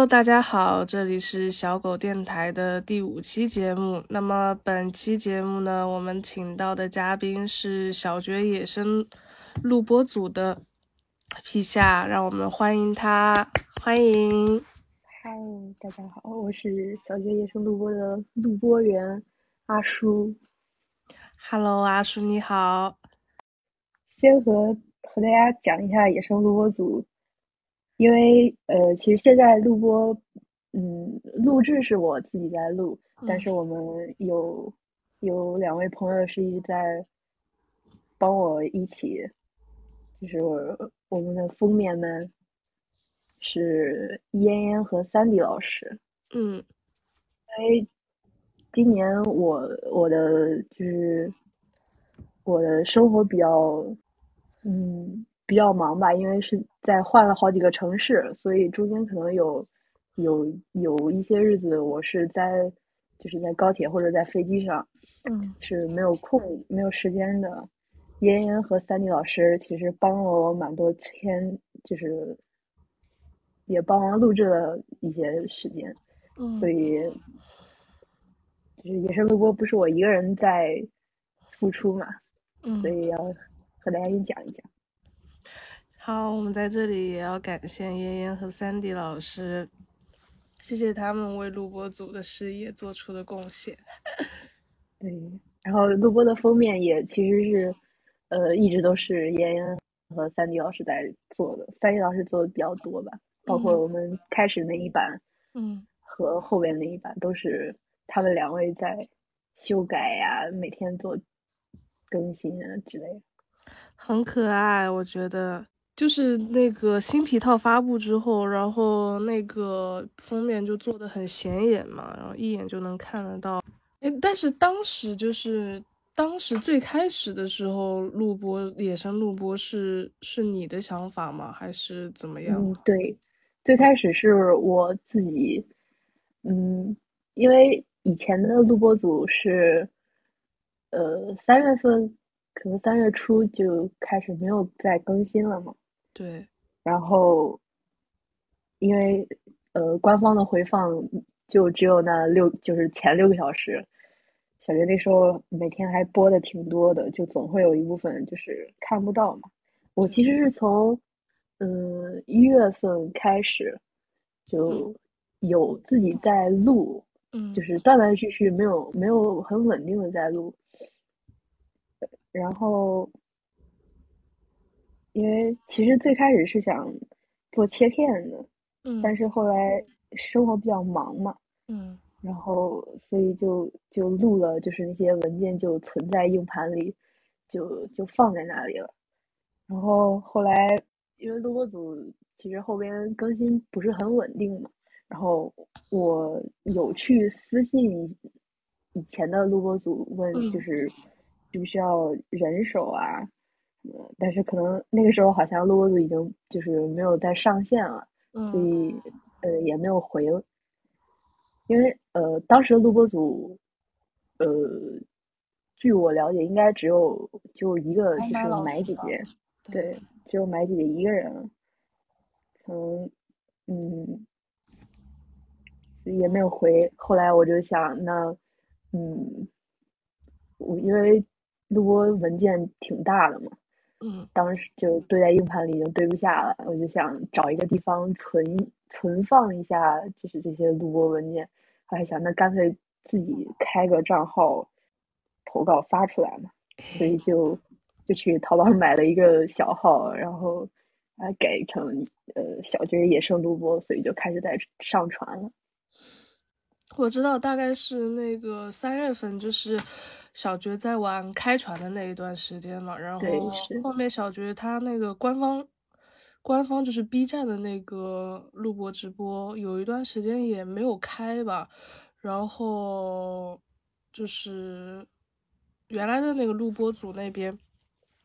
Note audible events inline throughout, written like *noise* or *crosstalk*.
Hello，大家好，这里是小狗电台的第五期节目。那么本期节目呢，我们请到的嘉宾是小觉野生录播组的皮夏，让我们欢迎他，欢迎。嗨，大家好，我是小觉野生录播的录播员阿叔。Hello，阿叔你好。先和和大家讲一下野生录播组。因为呃，其实现在录播，嗯，录制是我自己在录，但是我们有有两位朋友是一直在帮我一起，就是我们的封面们是嫣嫣和三 D 老师，嗯，因为今年我我的就是我的生活比较，嗯。比较忙吧，因为是在换了好几个城市，所以中间可能有有有一些日子我是在就是在高铁或者在飞机上，嗯，是没有空没有时间的。妍妍和三 D 老师其实帮了我蛮多天，就是也帮忙录制了一些时间，嗯，所以就是野生录播不是我一个人在付出嘛，嗯，所以要和大家一讲一讲。好，我们在这里也要感谢嫣嫣和三 D 老师，谢谢他们为录播组的事业做出的贡献。*laughs* 对，然后录播的封面也其实是，呃，一直都是嫣嫣和三 D 老师在做的，三 D 老师做的比较多吧，包括我们开始那一版，嗯，和后边那一版都是他们两位在修改呀，每天做更新啊之类的，很可爱，我觉得。就是那个新皮套发布之后，然后那个封面就做的很显眼嘛，然后一眼就能看得到。哎，但是当时就是当时最开始的时候录播野生录播是是你的想法吗？还是怎么样？嗯，对，最开始是我自己，嗯，因为以前的录播组是，呃，三月份可能三月初就开始没有再更新了嘛。对，然后，因为呃，官方的回放就只有那六，就是前六个小时。小学那时候每天还播的挺多的，就总会有一部分就是看不到嘛。我其实是从嗯一月份开始就有自己在录，嗯，就是断断续续，没有没有很稳定的在录，然后。因为其实最开始是想做切片的，嗯，但是后来生活比较忙嘛，嗯，然后所以就就录了，就是那些文件就存在硬盘里，就就放在那里了。然后后来因为录播组其实后边更新不是很稳定嘛，然后我有去私信以前的录播组问，就是需不需要人手啊？但是可能那个时候好像录播组已经就是没有再上线了，所以呃也没有回。因为呃当时的录播组，呃据我了解应该只有就一个就是买姐姐，对，只有买姐姐一个人，可能嗯也没有回。后来我就想那嗯我因为录播文件挺大的嘛。嗯，当时就堆在硬盘里已经堆不下了，我就想找一个地方存存放一下，就是这些录播文件。我还想，那干脆自己开个账号投稿发出来嘛，*laughs* 所以就就去淘宝买了一个小号，然后啊改成呃小军野生录播，所以就开始在上传了。我知道，大概是那个三月份，就是。小觉在玩开船的那一段时间嘛，然后后面小觉他那个官方官方就是 B 站的那个录播直播，有一段时间也没有开吧，然后就是原来的那个录播组那边，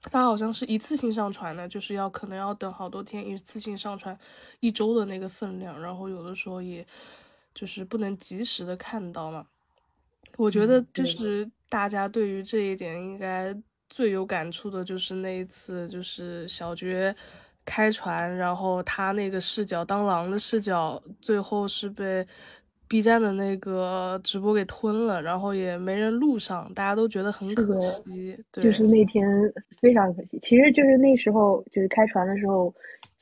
他好像是一次性上传的，就是要可能要等好多天，一次性上传一周的那个分量，然后有的时候也就是不能及时的看到嘛。我觉得就是大家对于这一点应该最有感触的，就是那一次，就是小觉开船，然后他那个视角当狼的视角，最后是被 B 站的那个直播给吞了，然后也没人录上，大家都觉得很可惜。对就是那天非常可惜。其实就是那时候就是开船的时候，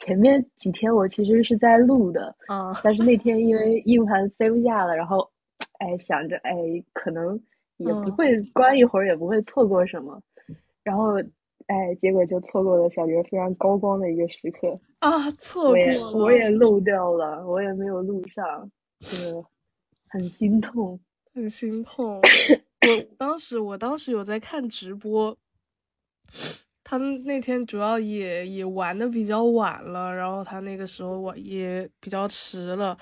前面几天我其实是在录的，啊，但是那天因为硬盘塞不下了，然后哎想着哎可能也不会关一会儿也不会错过什么，然后。哎，结果就错过了小刘非常高光的一个时刻啊！错过了，我也漏掉了，我也没有录上，就是很心痛，很心痛。*coughs* 我当时，我当时有在看直播，他那天主要也也玩的比较晚了，然后他那个时候我也比较迟了。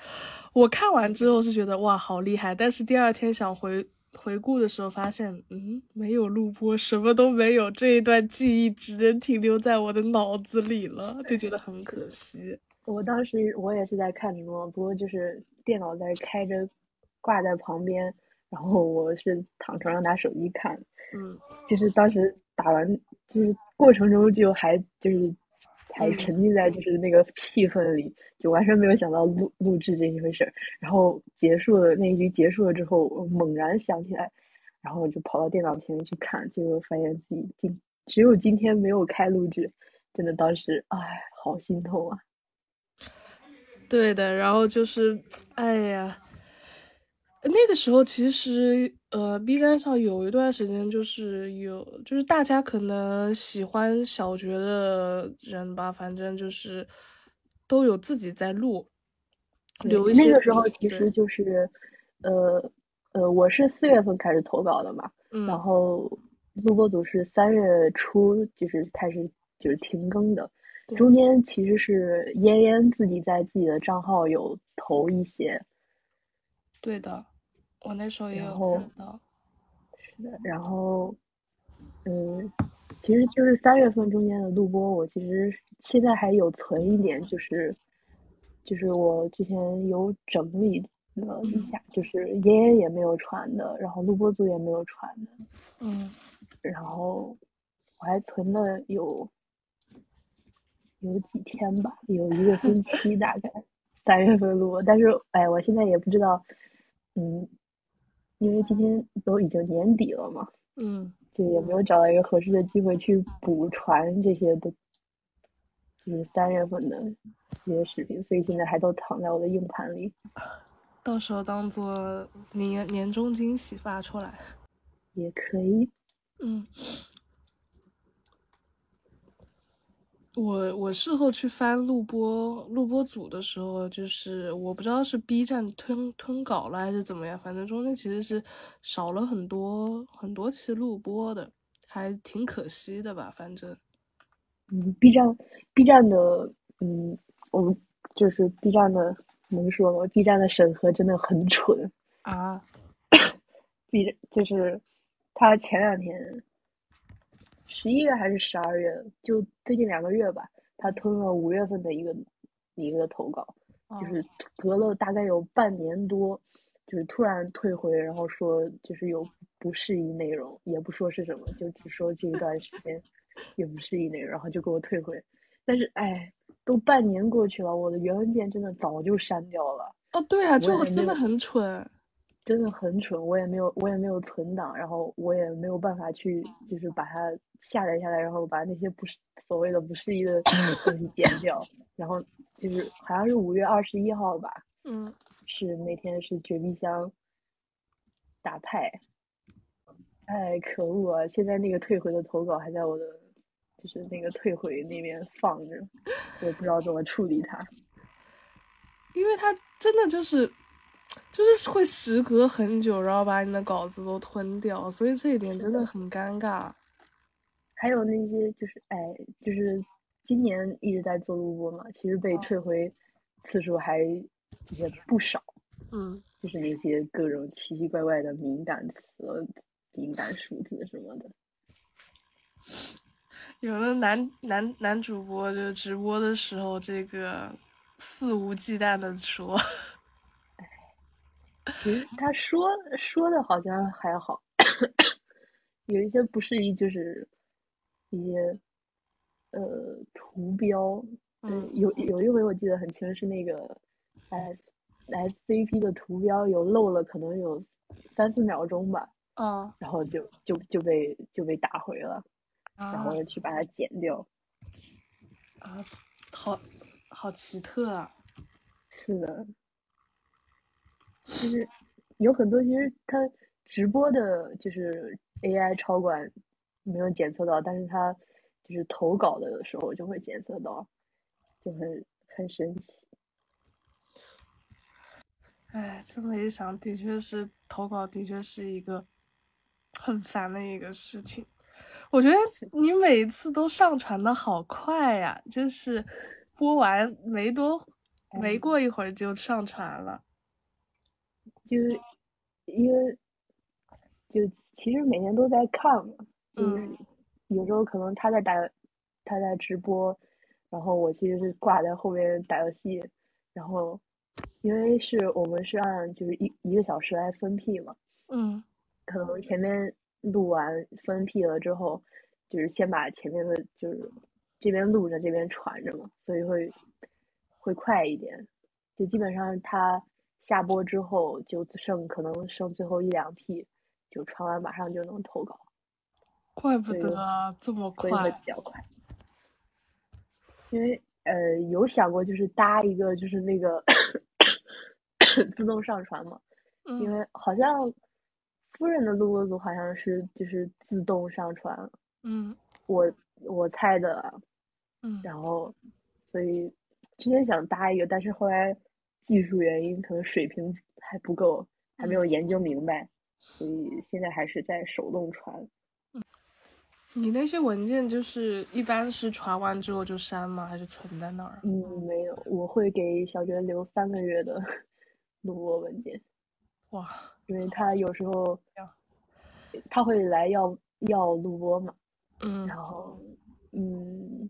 我看完之后是觉得哇，好厉害，但是第二天想回。回顾的时候发现，嗯，没有录播，什么都没有，这一段记忆只能停留在我的脑子里了，就觉得很可惜。我当时我也是在看直播，不过就是电脑在开着，挂在旁边，然后我是躺床上拿手机看。嗯，就是当时打完，就是过程中就还就是。还沉浸在就是那个气氛里，就完全没有想到录录制这一回事儿。然后结束了那一局结束了之后，猛然想起来，然后就跑到电脑前面去看，结果发现自己今只有今天没有开录制，真的当时哎，好心痛啊。对的，然后就是，哎呀。那个时候其实，呃，B 站上有一段时间就是有，就是大家可能喜欢小觉的人吧，反正就是都有自己在录，留一些。那个时候其实就是，呃呃，我是四月份开始投稿的嘛，然后录播组是三月初就是开始就是停更的，中间其实是嫣嫣自己在自己的账号有投一些，对的。我那时候也有看到，是的，然后，嗯，其实就是三月份中间的录播，我其实现在还有存一点，就是，就是我之前有整理了一下，就是爷爷也没有传的，然后录播组也没有传的，嗯，然后我还存了有有几天吧，有一个星期大概，三月份录，但是哎，我现在也不知道，嗯。因为今天都已经年底了嘛，嗯，就也没有找到一个合适的机会去补传这些的，就是三月份的这些视频，所以现在还都躺在我的硬盘里，到时候当做年年终惊喜发出来，也可以，嗯。我我事后去翻录播录播组的时候，就是我不知道是 B 站吞吞稿了还是怎么样，反正中间其实是少了很多很多期录播的，还挺可惜的吧。反正，嗯，B 站 B 站的，嗯，我们就是 B 站的能说吗？B 站的审核真的很蠢啊！B 站就是他前两天。十一月还是十二月？就最近两个月吧，他吞了五月份的一个一个投稿，就是隔了大概有半年多，就是突然退回，然后说就是有不适宜内容，也不说是什么，就只说这一段时间也不适宜内容，然后就给我退回。但是哎，都半年过去了，我的原文件真的早就删掉了。哦，对啊，这个真的很蠢。真的很蠢，我也没有，我也没有存档，然后我也没有办法去，就是把它下载下来，然后把那些不是所谓的不适宜的东西剪掉，然后就是好像是五月二十一号吧，嗯，是那天是绝壁香打派，哎，可恶啊！现在那个退回的投稿还在我的，就是那个退回那边放着，我也不知道怎么处理它，*laughs* 因为它真的就是。就是会时隔很久，然后把你的稿子都吞掉，所以这一点真的很尴尬。还有那些就是，哎，就是今年一直在做录播嘛，其实被退回次数还也不少。嗯，就是那些各种奇奇怪怪的敏感词、敏感数字什么的。有的男男男主播就直播的时候，这个肆无忌惮的说。其实他说说的好像还好，有一些不适宜，就是一些呃图标，嗯，有有一回我记得很清，是那个 S S C P 的图标有漏了，可能有三四秒钟吧。嗯。然后就就就被就被打回了，然后去把它剪掉。啊，好好奇特啊！是的，就是有很多，其实它直播的，就是 AI 超管没有检测到，但是它就是投稿的时候就会检测到，就很很神奇。哎，这么一想，的确是投稿，的确是一个很烦的一个事情。我觉得你每次都上传的好快呀，就是播完没多没过一会儿就上传了，就因为就其实每天都在看嘛，就是有时候可能他在打他在直播，然后我其实是挂在后面打游戏，然后因为是我们是按就是一一个小时来分批嘛，嗯，可能前面。录完分批了之后，就是先把前面的，就是这边录着，这边传着嘛，所以会会快一点。就基本上他下播之后，就剩可能剩最后一两批就传完马上就能投稿。怪不得这么快，会比较快。因为呃有想过就是搭一个就是那个自动上传嘛，因为好像。夫人的录播组好像是就是自动上传，嗯，我我猜的，嗯，然后所以之前想搭一个，但是后来技术原因可能水平还不够，还没有研究明白，所以现在还是在手动传。嗯，你那些文件就是一般是传完之后就删吗？还是存在那儿？嗯，没有，我会给小娟留三个月的 *laughs* 录播文件。哇。因为他有时候他会来要要录播嘛，嗯，然后嗯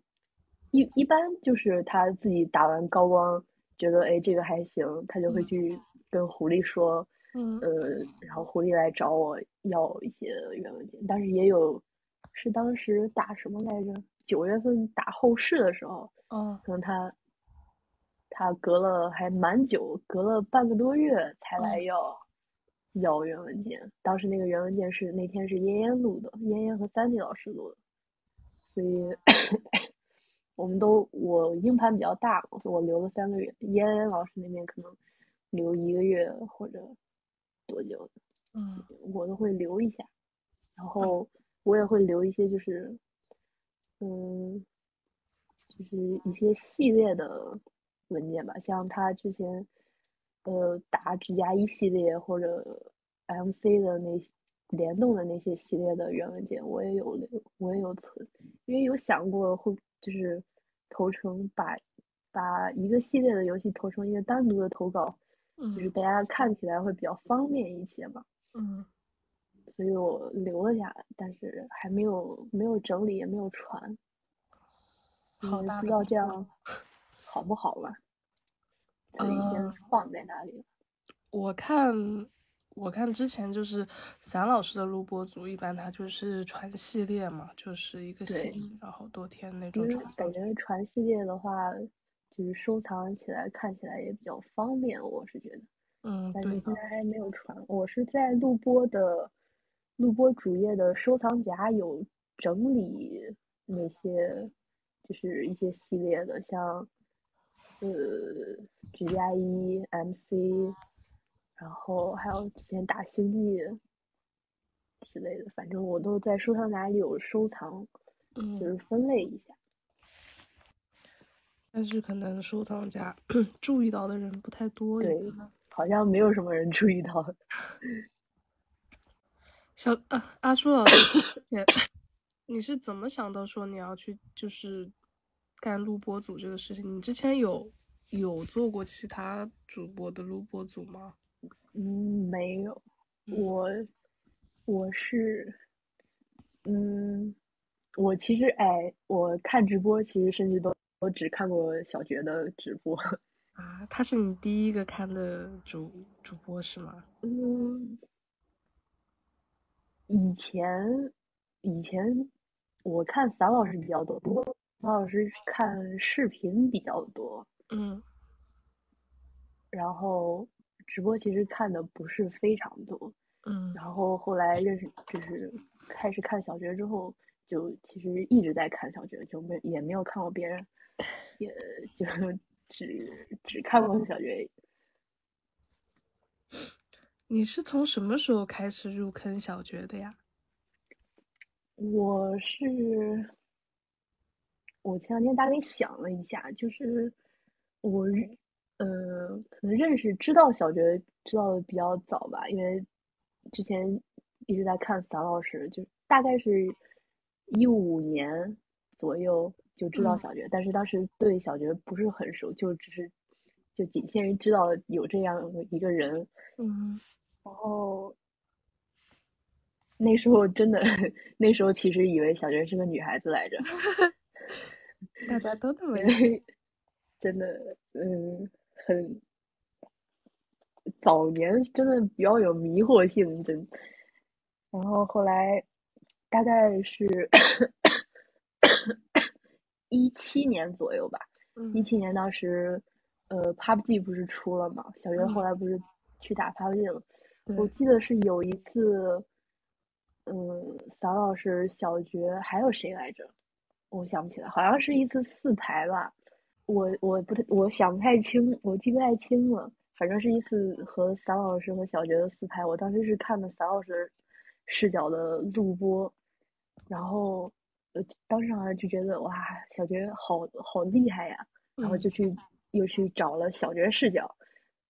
一一般就是他自己打完高光，觉得哎这个还行，他就会去跟狐狸说，嗯。呃，然后狐狸来找我要一些原文件，但是也有是当时打什么来着？九月份打后事的时候，嗯，可能他他隔了还蛮久，隔了半个多月才来要。要原文件，当时那个原文件是那天是嫣嫣录的，嫣嫣和三 D 老师录的，所以 *coughs* 我们都我硬盘比较大，我留了三个月，嫣嫣老师那边可能留一个月或者多久，嗯，我都会留一下，然后我也会留一些就是，嗯，就是一些系列的文件吧，像他之前。呃，打指甲一系列或者 MC 的那联动的那些系列的原文件，我也有留，我也有存，因为有想过会就是投成把把一个系列的游戏投成一个单独的投稿，就是大家看起来会比较方便一些嘛。嗯。所以我留了下来，但是还没有没有整理，也没有传。好大。不知道这样好不好吧？*laughs* 已经放在那里了？我看，我看之前就是散老师的录播组，一般他就是传系列嘛，就是一个系，然后多天那种传。感觉传系列的话，就是收藏起来看起来也比较方便，我是觉得。嗯，但是现在还没有传。我是在录播的录播主页的收藏夹有整理那些，就是一些系列的，像。呃，指甲一 MC，然后还有之前打星际之类的，反正我都在收藏夹里有收藏，就是分类一下。但是可能收藏夹 *clears throat* 注意到的人不太多，对，好像没有什么人注意到。*laughs* 小啊，阿叔老师，你是怎么想到说你要去就是？干录播组这个事情，你之前有有做过其他主播的录播组吗？嗯，没有，我我是，嗯，我其实哎，我看直播其实甚至都我只看过小觉的直播 *laughs* 啊，他是你第一个看的主主播是吗？嗯，以前以前我看散老师比较多，不过。曹老师看视频比较多，嗯，然后直播其实看的不是非常多，嗯，然后后来认识就是开始看小学之后，就其实一直在看小学，就没也没有看过别人，也就只只看过小学。*laughs* 你是从什么时候开始入坑小学的呀？我是。我前两天大概想了一下，就是我，呃，可能认识知道小学知道的比较早吧，因为之前一直在看散老师，就大概是一五年左右就知道小学，但是当时对小学不是很熟，就只是就仅限于知道有这样一个人，嗯，然后那时候真的那时候其实以为小学是个女孩子来着。*laughs* 大家都那么真的，嗯，很早年真的比较有迷惑性，真。然后后来大概是 *coughs* 一七年左右吧，一七年当时，呃，PUBG 不是出了嘛？小学后来不是去打 PUBG 了？我记得是有一次，嗯，扫老师小学还有谁来着？我想不起来，好像是一次四排吧，我我不太，我想不太清，我记不太清了。反正是一次和散老师和小觉的四拍，我当时是看的散老师视角的录播，然后呃当时好像就觉得哇，小觉好好厉害呀，然后就去又去找了小觉视角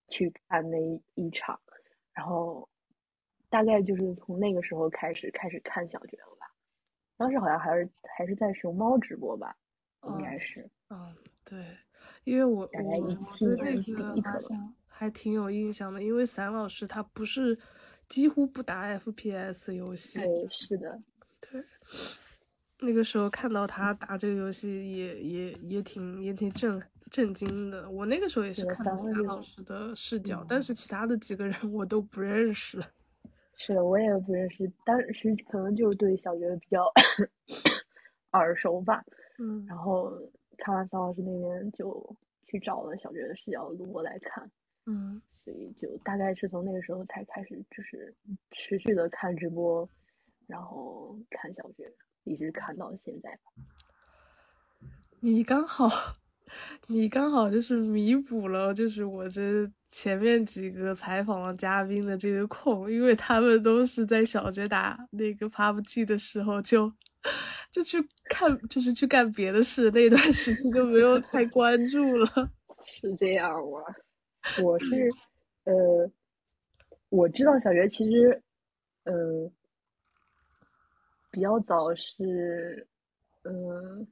去看那一场，然后大概就是从那个时候开始开始看小觉了吧。当时好像还是还是在熊猫直播吧，应该是。嗯，对，因为我大概一七年底好像还挺有印象的，因为散老师他不是几乎不打 FPS 游戏。对，是的。对，那个时候看到他打这个游戏，也也也挺也挺震震惊的。我那个时候也是看到散老师的视角，但是其他的几个人我都不认识。是的，我也不认识，当时可能就是对小学比较 *coughs* 耳熟吧。嗯，然后看完桑老师那边，就去找了小学的视角录过来看。嗯，所以就大概是从那个时候才开始，就是持续的看直播，然后看小学，一直看到现在。你刚好。你刚好就是弥补了，就是我这前面几个采访的嘉宾的这个空，因为他们都是在小学打那个 PUBG 的时候就就去看，就是去干别的事，那段时间就没有太 *laughs* 关注了。是这样吗？我是呃，我知道小学其实呃比较早是嗯。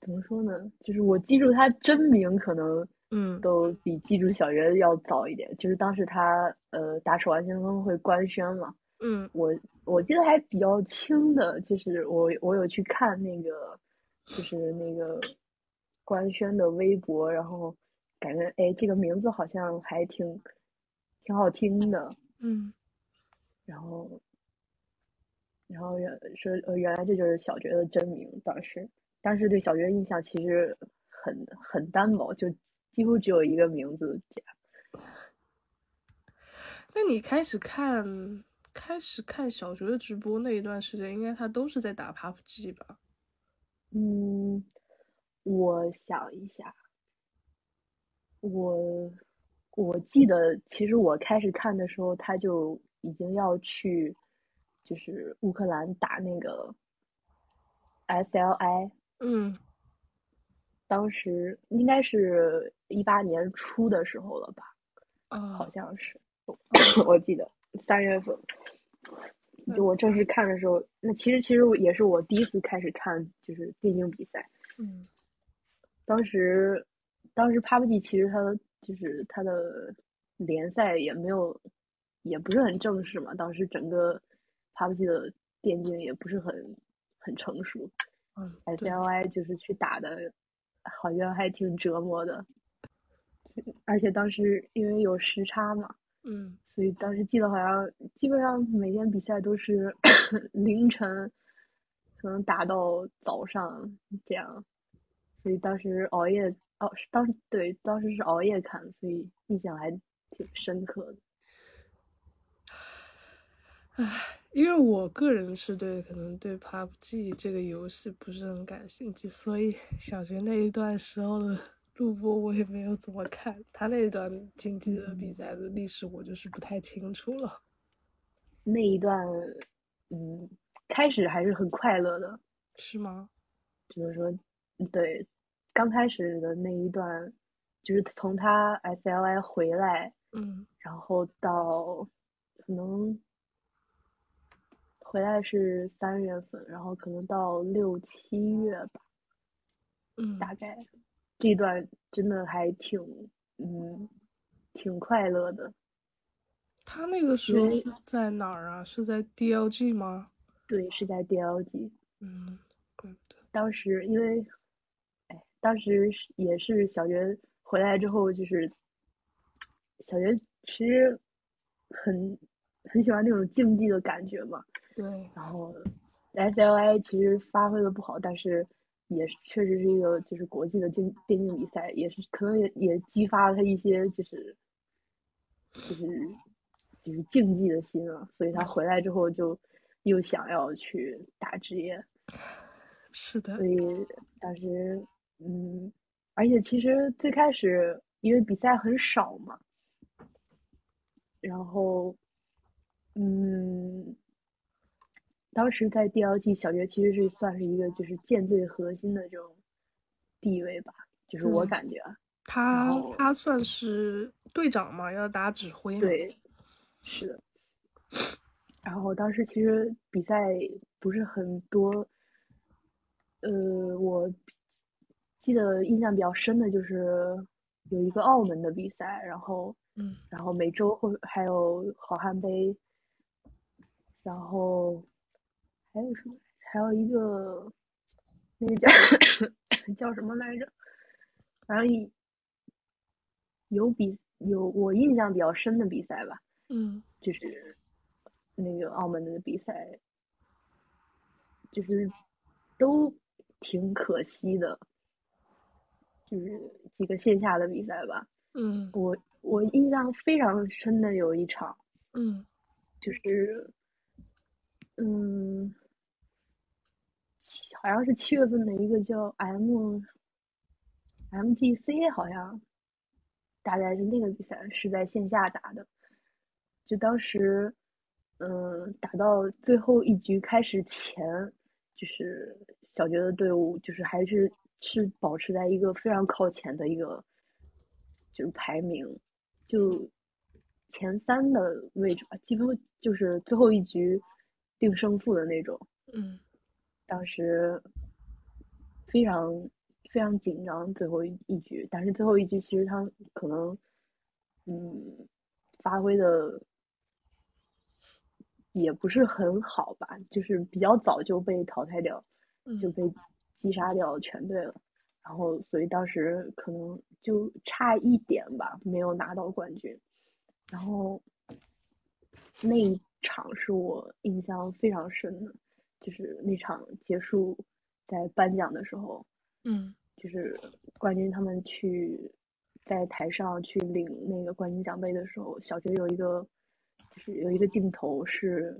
怎么说呢？就是我记住他真名，可能嗯，都比记住小学要早一点。就是当时他呃打守望先锋会官宣嘛，嗯，我我记得还比较清的，就是我我有去看那个，就是那个官宣的微博，然后感觉哎这个名字好像还挺挺好听的，嗯，然后然后原说呃原来这就是小觉的真名，当时。当时对小觉印象其实很很单薄，就几乎只有一个名字。那你开始看开始看小学的直播那一段时间，应该他都是在打 PUBG 吧？嗯，我想一下，我我记得其实我开始看的时候，他就已经要去，就是乌克兰打那个 SLI。嗯，当时应该是一八年初的时候了吧？啊，好像是，*coughs* 我记得三月份，就我正式看的时候，那其实其实也是我第一次开始看就是电竞比赛。嗯，当时当时 PUBG 其实它的就是它的联赛也没有，也不是很正式嘛。当时整个 PUBG 的电竞也不是很很成熟。嗯，S L I 就是去打的，好像还挺折磨的，而且当时因为有时差嘛，嗯，所以当时记得好像基本上每天比赛都是 *coughs* 凌晨，可能打到早上这样，所以当时熬夜哦，当时对当时是熬夜看，所以印象还挺深刻的。唉。因为我个人是对可能对 PUBG 这个游戏不是很感兴趣，所以小学那一段时候的录播我也没有怎么看。他那一段竞技的比赛的历史我就是不太清楚了。那一段，嗯，开始还是很快乐的，是吗？就是说，对，刚开始的那一段，就是从他 SLI 回来，嗯，然后到可能。回来是三月份，然后可能到六七月吧，嗯，大概这段真的还挺，嗯，挺快乐的。他那个时候是在哪儿啊？是在 DLG 吗？对，是在 DLG。嗯，怪不得。当时因为，哎，当时也是小学回来之后，就是小学其实很很喜欢那种竞技的感觉嘛。对，然后 S L I 其实发挥的不好，但是也是确实是一个就是国际的竞电竞比赛，也是可能也也激发了他一些就是就是就是竞技的心啊，所以他回来之后就又想要去打职业。*laughs* 是的。所以当时嗯，而且其实最开始因为比赛很少嘛，然后嗯。当时在 DLG 小学其实是算是一个就是舰队核心的这种地位吧，就是我感觉啊，他他算是队长嘛，要打指挥。对，是的。然后当时其实比赛不是很多，呃，我记得印象比较深的就是有一个澳门的比赛，然后嗯，然后每周会还有好汉杯，然后。还有什么？还有一个，那个叫叫什么来着？反正有比有我印象比较深的比赛吧。嗯。就是那个澳门的比赛，就是都挺可惜的。就是几个线下的比赛吧。嗯。我我印象非常深的有一场。嗯。就是，嗯。好像是七月份的一个叫 M M G C，好像大概是那个比赛是在线下打的。就当时，嗯，打到最后一局开始前，就是小学的队伍就是还是是保持在一个非常靠前的一个就是排名，就前三的位置吧，几乎就是最后一局定胜负的那种。嗯。当时非常非常紧张，最后一一局，但是最后一局其实他可能，嗯，发挥的也不是很好吧，就是比较早就被淘汰掉，就被击杀掉全队了，然后所以当时可能就差一点吧，没有拿到冠军，然后那一场是我印象非常深的。就是那场结束，在颁奖的时候，嗯，就是冠军他们去在台上去领那个冠军奖杯的时候，小学有一个就是有一个镜头是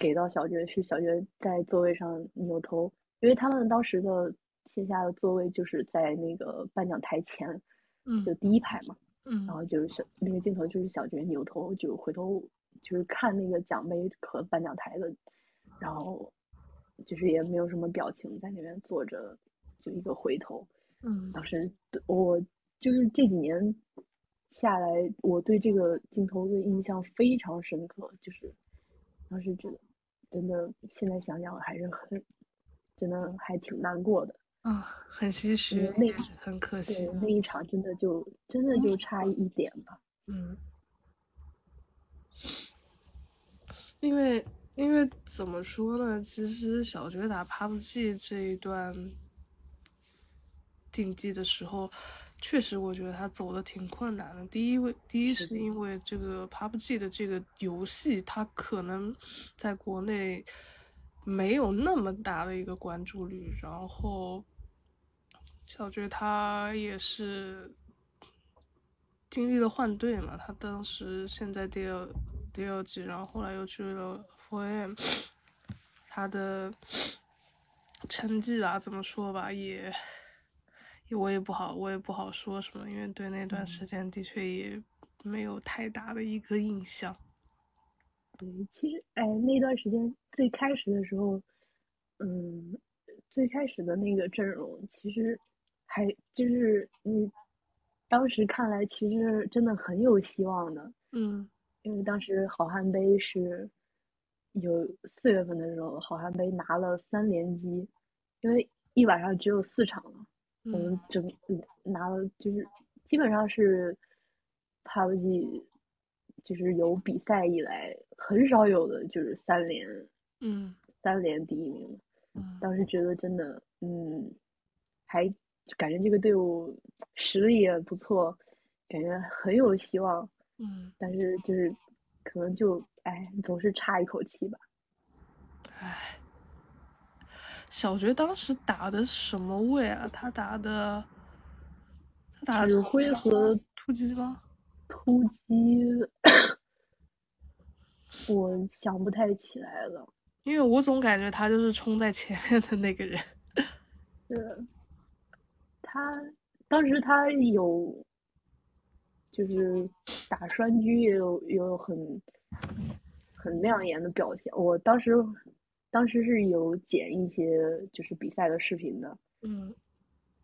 给到小学，是小学在座位上扭头，因为他们当时的线下的座位就是在那个颁奖台前，嗯，就第一排嘛，嗯，然后就是小那个镜头就是小学扭头就回头就是看那个奖杯和颁奖台的。然后，就是也没有什么表情，在那边坐着，就一个回头。嗯，当时我就是这几年下来，我对这个镜头的印象非常深刻，就是当时觉得真的，现在想想还是很，真的还挺难过的啊，很唏嘘，那很可惜，那一场真的就真的就差一点吧。嗯，因为。因为怎么说呢？其实小学打 PUBG 这一段竞技的时候，确实我觉得他走的挺困难的。第一位，第一是因为这个 PUBG 的这个游戏，它可能在国内没有那么大的一个关注率。然后小爵他也是经历了换队嘛，他当时现在第二第二季，然后后来又去了 4AM，他的成绩吧，怎么说吧，也。我也不好，我也不好说什么，因为对那段时间的确也没有太大的一个印象。对，其实哎，那段时间最开始的时候，嗯，最开始的那个阵容其实还就是你当时看来其实真的很有希望的。嗯，因为当时好汉杯是有四月份的时候，好像被拿了三连击，因为一晚上只有四场了。我们整拿了，就是基本上是 PUBG，就是有比赛以来很少有的，就是三连，嗯，三连第一名。嗯，当时觉得真的，嗯，还感觉这个队伍实力也不错，感觉很有希望。嗯，但是就是可能就哎，总是差一口气吧。哎。小学当时打的什么位啊？他打的，他打的指挥和突击吗？突击，我想不太起来了。因为我总感觉他就是冲在前面的那个人。是，他当时他有，就是打栓狙也有有很很亮眼的表现。我当时。当时是有剪一些就是比赛的视频的，嗯，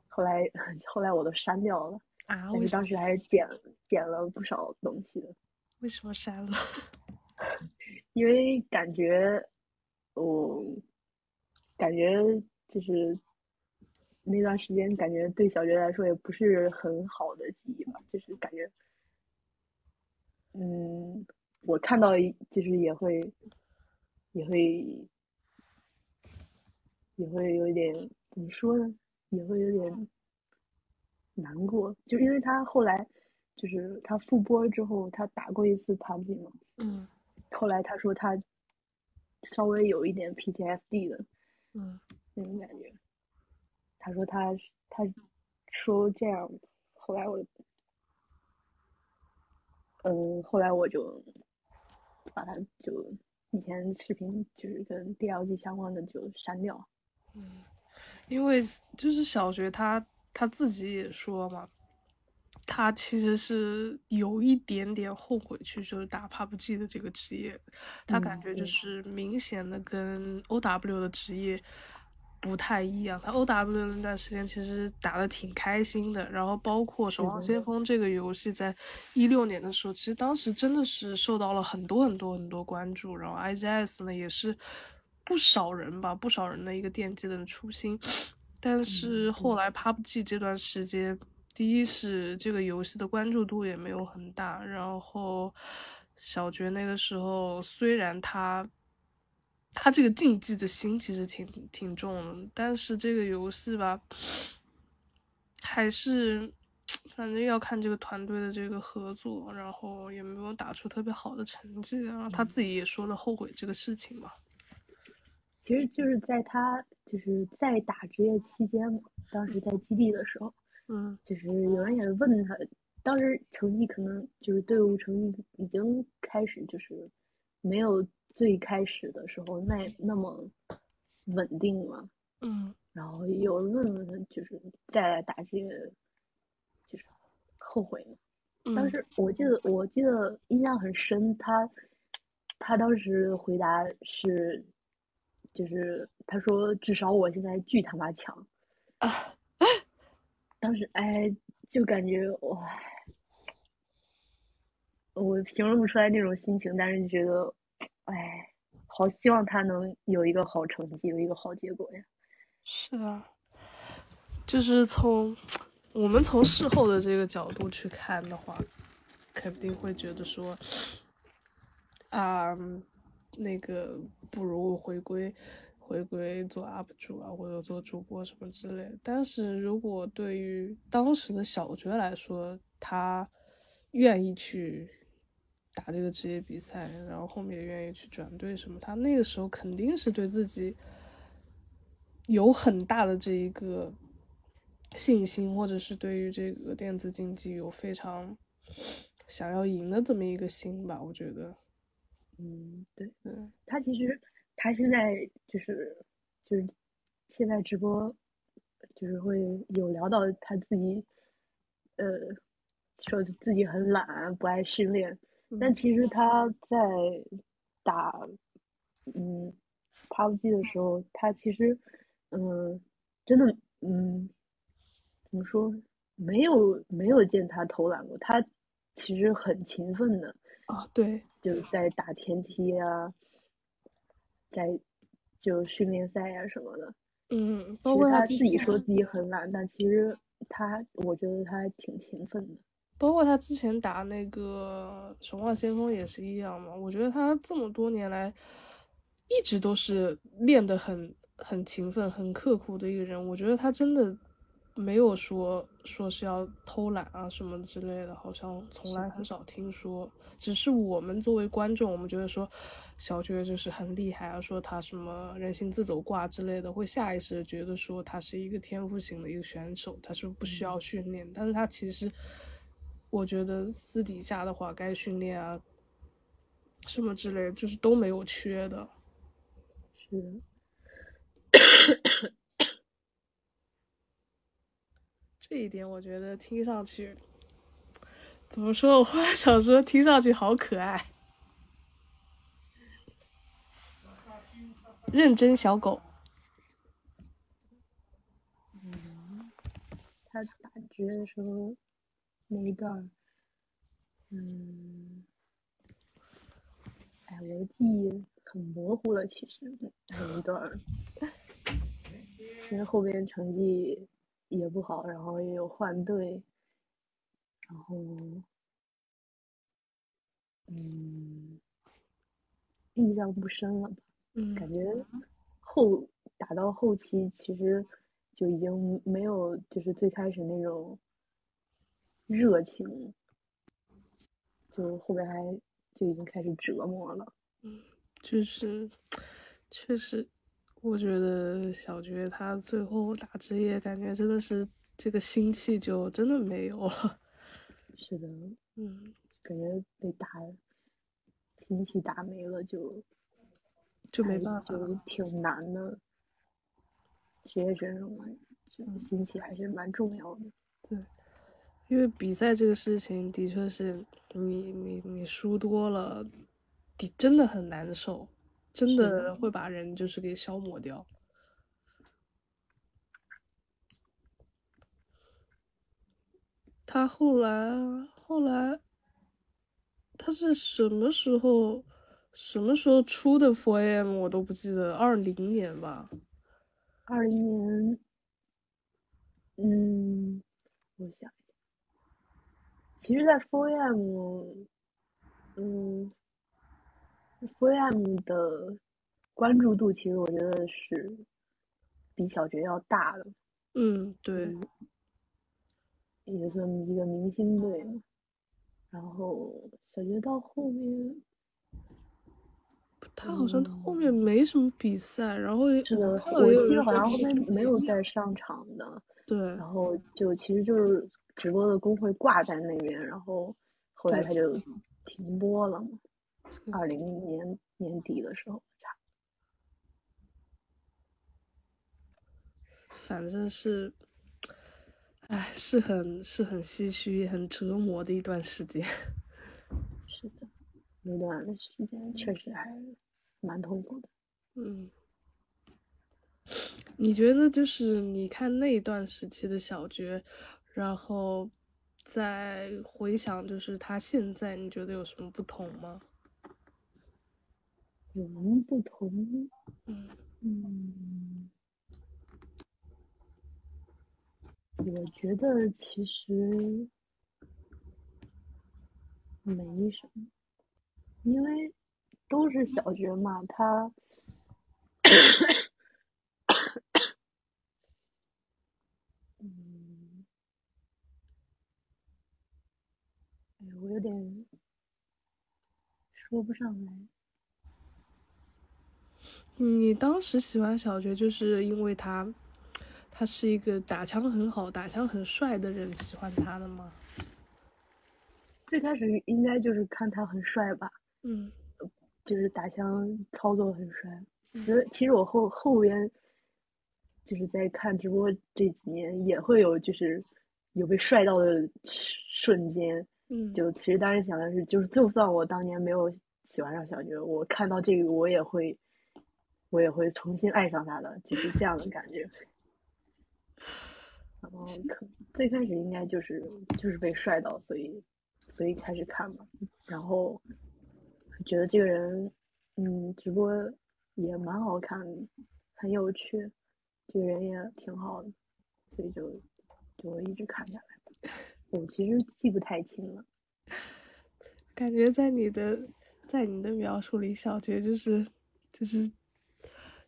后来后来我都删掉了啊，但是当时还是剪剪了不少东西的。为什么删了？*laughs* 因为感觉我感觉就是那段时间感觉对小学来说也不是很好的记忆吧，就是感觉，嗯，我看到就是也会也会。也会有一点怎么说呢？也会有点难过，就因为他后来就是他复播之后，他打过一次 PUBG 嘛，嗯，后来他说他稍微有一点 PTSD 的，嗯，那种感觉。他说他他说这样，后来我，嗯，后来我就把他就以前视频就是跟 DLG 相关的就删掉。嗯，因为就是小学他他自己也说嘛，他其实是有一点点后悔去就是打 PUBG 的这个职业，他感觉就是明显的跟 OW 的职业不太一样。他 OW 那段时间其实打的挺开心的，然后包括《守望先锋》这个游戏在一六年的时候，其实当时真的是受到了很多很多很多关注，然后 IGS 呢也是。不少人吧，不少人的一个惦记的初心，但是后来 PUBG 这段时间，第一是这个游戏的关注度也没有很大，然后小爵那个时候虽然他他这个竞技的心其实挺挺重的，但是这个游戏吧，还是反正要看这个团队的这个合作，然后也没有打出特别好的成绩，然后他自己也说了后悔这个事情嘛。其实就是在他就是在打职业期间嘛，当时在基地的时候，嗯，就是有人也问他，当时成绩可能就是队伍成绩已经开始就是没有最开始的时候那那么稳定了，嗯，然后有人问问他，就是再来打职业，就是后悔嘛？当时我记得我记得印象很深，他他当时回答是。就是他说，至少我现在巨他妈强啊！*laughs* 当时哎，就感觉哇，我形容不出来那种心情，但是就觉得哎，好希望他能有一个好成绩，有一个好结果呀。是啊，就是从我们从事后的这个角度去看的话，肯定会觉得说啊。那个不如回归，回归做 UP 主啊，或者做主播什么之类。但是如果对于当时的小学来说，他愿意去打这个职业比赛，然后后面也愿意去转队什么，他那个时候肯定是对自己有很大的这一个信心，或者是对于这个电子竞技有非常想要赢的这么一个心吧，我觉得。嗯，对，嗯，他其实他现在就是就是现在直播就是会有聊到他自己，呃，说自己很懒，不爱训练，但其实他在打嗯 PUBG 的时候，他其实嗯真的嗯怎么说没有没有见他偷懒过，他其实很勤奋的。啊，对，就是在打天梯啊，在就训练赛呀什么的。嗯，包括他自己说自己很懒，但其实他，我觉得他还挺勤奋的。包括他之前打那个《守望先锋》也是一样嘛。我觉得他这么多年来一直都是练得很很勤奋、很刻苦的一个人。我觉得他真的。没有说说是要偷懒啊什么之类的，好像从来很少听说。只是我们作为观众，我们觉得说小爵就是很厉害啊，说他什么人形自走挂之类的，会下意识的觉得说他是一个天赋型的一个选手，他是不需要训练。但是他其实，我觉得私底下的话，该训练啊什么之类，就是都没有缺的。是。这一点我觉得听上去，怎么说？我忽然想说，听上去好可爱，认真小狗。嗯，他打局的时候那一段，嗯，哎，我的记忆很模糊了，其实那一段，因为后边成绩。也不好，然后也有换队，然后，嗯，印象不深了吧？嗯，感觉后打到后期，其实就已经没有就是最开始那种热情，就后边还就已经开始折磨了。嗯，就是确实。我觉得小觉他最后打职业，感觉真的是这个心气就真的没有了。*laughs* 是的，嗯，感觉被打心气打没了，就就没办法，就挺难的。职业选手嘛，就心气还是蛮重要的。对，因为比赛这个事情的确是你你你输多了，的真的很难受。真的会把人就是给消磨掉。他后来后来，他是什么时候什么时候出的 4AM 我都不记得，二零年吧。二零年，嗯，我想，其实，在 4AM，嗯。VM 的关注度其实我觉得是比小学要大的。嗯，对，也算一个明星队。然后小学到后面，他好像后面没什么比赛，然后是的，我记得好像后面没有再上场的。对，然后就其实就是直播的工会挂在那边，然后后来他就停播了嘛。二零年年底的时候，反正是，哎，是很是很唏嘘、很折磨的一段时间。是的，那段时间确实还蛮痛苦的。嗯，你觉得就是你看那段时期的小爵，然后再回想，就是他现在，你觉得有什么不同吗？有什么不同？嗯嗯，我觉得其实没什么，因为都是小学嘛，他，嗯，哎，我有点。说不上来。你当时喜欢小觉，就是因为他，他是一个打枪很好、打枪很帅的人，喜欢他的吗？最开始应该就是看他很帅吧。嗯，就是打枪操作很帅。其实我后后边，就是在看直播这几年，也会有就是有被帅到的瞬间。嗯，就其实当时想的是，就是就算我当年没有喜欢上小觉，我看到这个我也会，我也会重新爱上他的，就是这样的感觉。然后可最开始应该就是就是被帅到，所以所以开始看嘛。然后觉得这个人，嗯，直播也蛮好看，很有趣，这个人也挺好的，所以就就一直看下来。我其实记不太清了，*laughs* 感觉在你的在你的描述里，小觉就是就是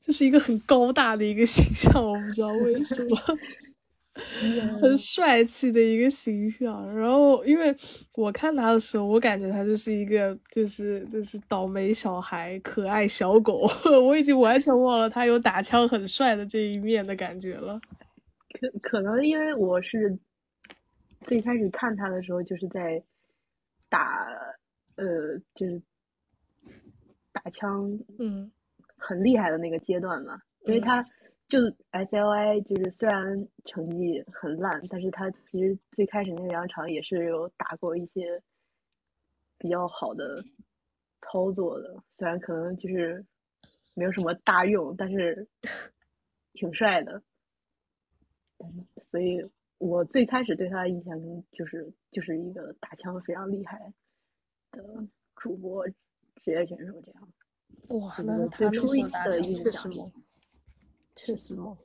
就是一个很高大的一个形象，我不知道为什么，*laughs* 很帅气的一个形象。然后因为我看他的时候，我感觉他就是一个就是就是倒霉小孩、可爱小狗，*laughs* 我已经完全忘了他有打枪很帅的这一面的感觉了。可可能因为我是。最开始看他的时候，就是在打，呃，就是打枪，嗯，很厉害的那个阶段嘛。因为他就 SLI，就是虽然成绩很烂，但是他其实最开始那两场也是有打过一些比较好的操作的。虽然可能就是没有什么大用，但是 *laughs* 挺帅的。所以。我最开始对他的印象中，就是就是一个打枪非常厉害的主播、职业选手这样。哇，那他最初的印象确实猛。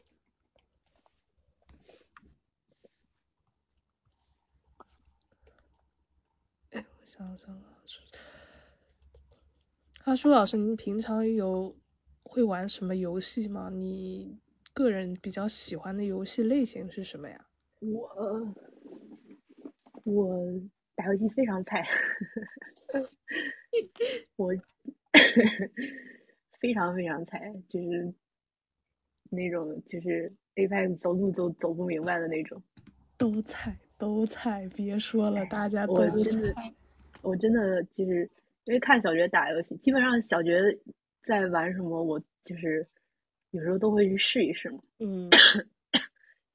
哎，我想想啊，阿舒老师，您平常有会玩什么游戏吗？你个人比较喜欢的游戏类型是什么呀？我我打游戏非常菜，我非常非常菜，就是那种就是 A 派走路都走不明白的那种。都菜都菜，别说了，大家都菜。我真的就是因为看小觉打游戏，基本上小觉在玩什么，我就是有时候都会去试一试嘛。嗯。*laughs*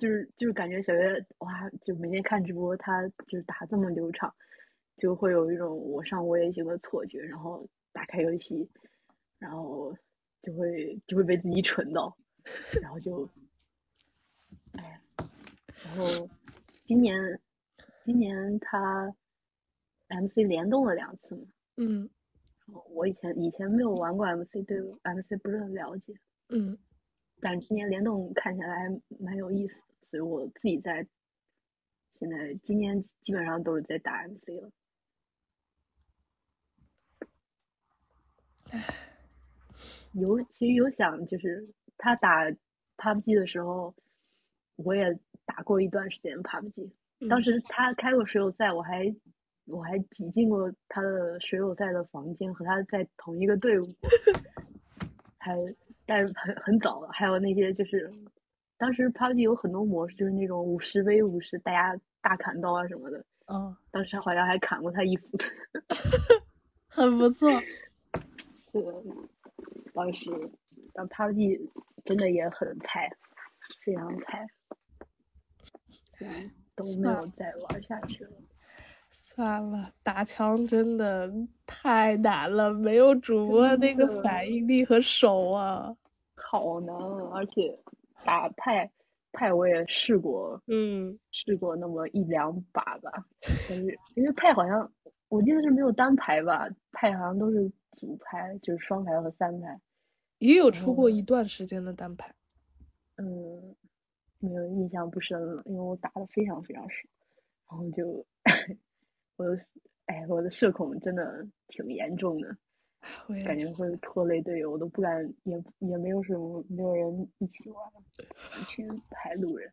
就是就是感觉小月哇，就每天看直播，他就是打这么流畅，就会有一种我上我也行的错觉。然后打开游戏，然后就会就会被自己蠢到，然后就，哎，然后今年今年他 MC 联动了两次嘛，嗯，我以前以前没有玩过 MC，对 MC 不是很了解，嗯，但今年联动看起来还蛮有意思。所以我自己在现在今年基本上都是在打 MC 了。有其实有想就是他打 PUBG 的时候，我也打过一段时间 PUBG。当时他开过水友赛，我还我还挤进过他的水友赛的房间，和他在同一个队伍。*laughs* 还但是很很早了，还有那些就是。当时 PUBG 有很多模式，就是那种五十 v 五十，大家大砍刀啊什么的。嗯。当时好像还砍过他一斧子。*laughs* 很不错。*laughs* 对，当时，当 PUBG 真的也很菜，非常菜。嗯，都没有再玩下去了。算了，打枪真的太难了，没有主播那个反应力和手啊。好难，而且。打派派我也试过，嗯，试过那么一两把吧，但是因为派好像我记得是没有单排吧，派好像都是组排，就是双排和三排，也有出过一段时间的单排，嗯，没有印象不深了，因为我打的非常非常少，然后就 *laughs* 我的哎我的社恐真的挺严重的。*laughs* 感觉会拖累队友，我都不敢，也也没有什么，没有人一起玩，去排路人。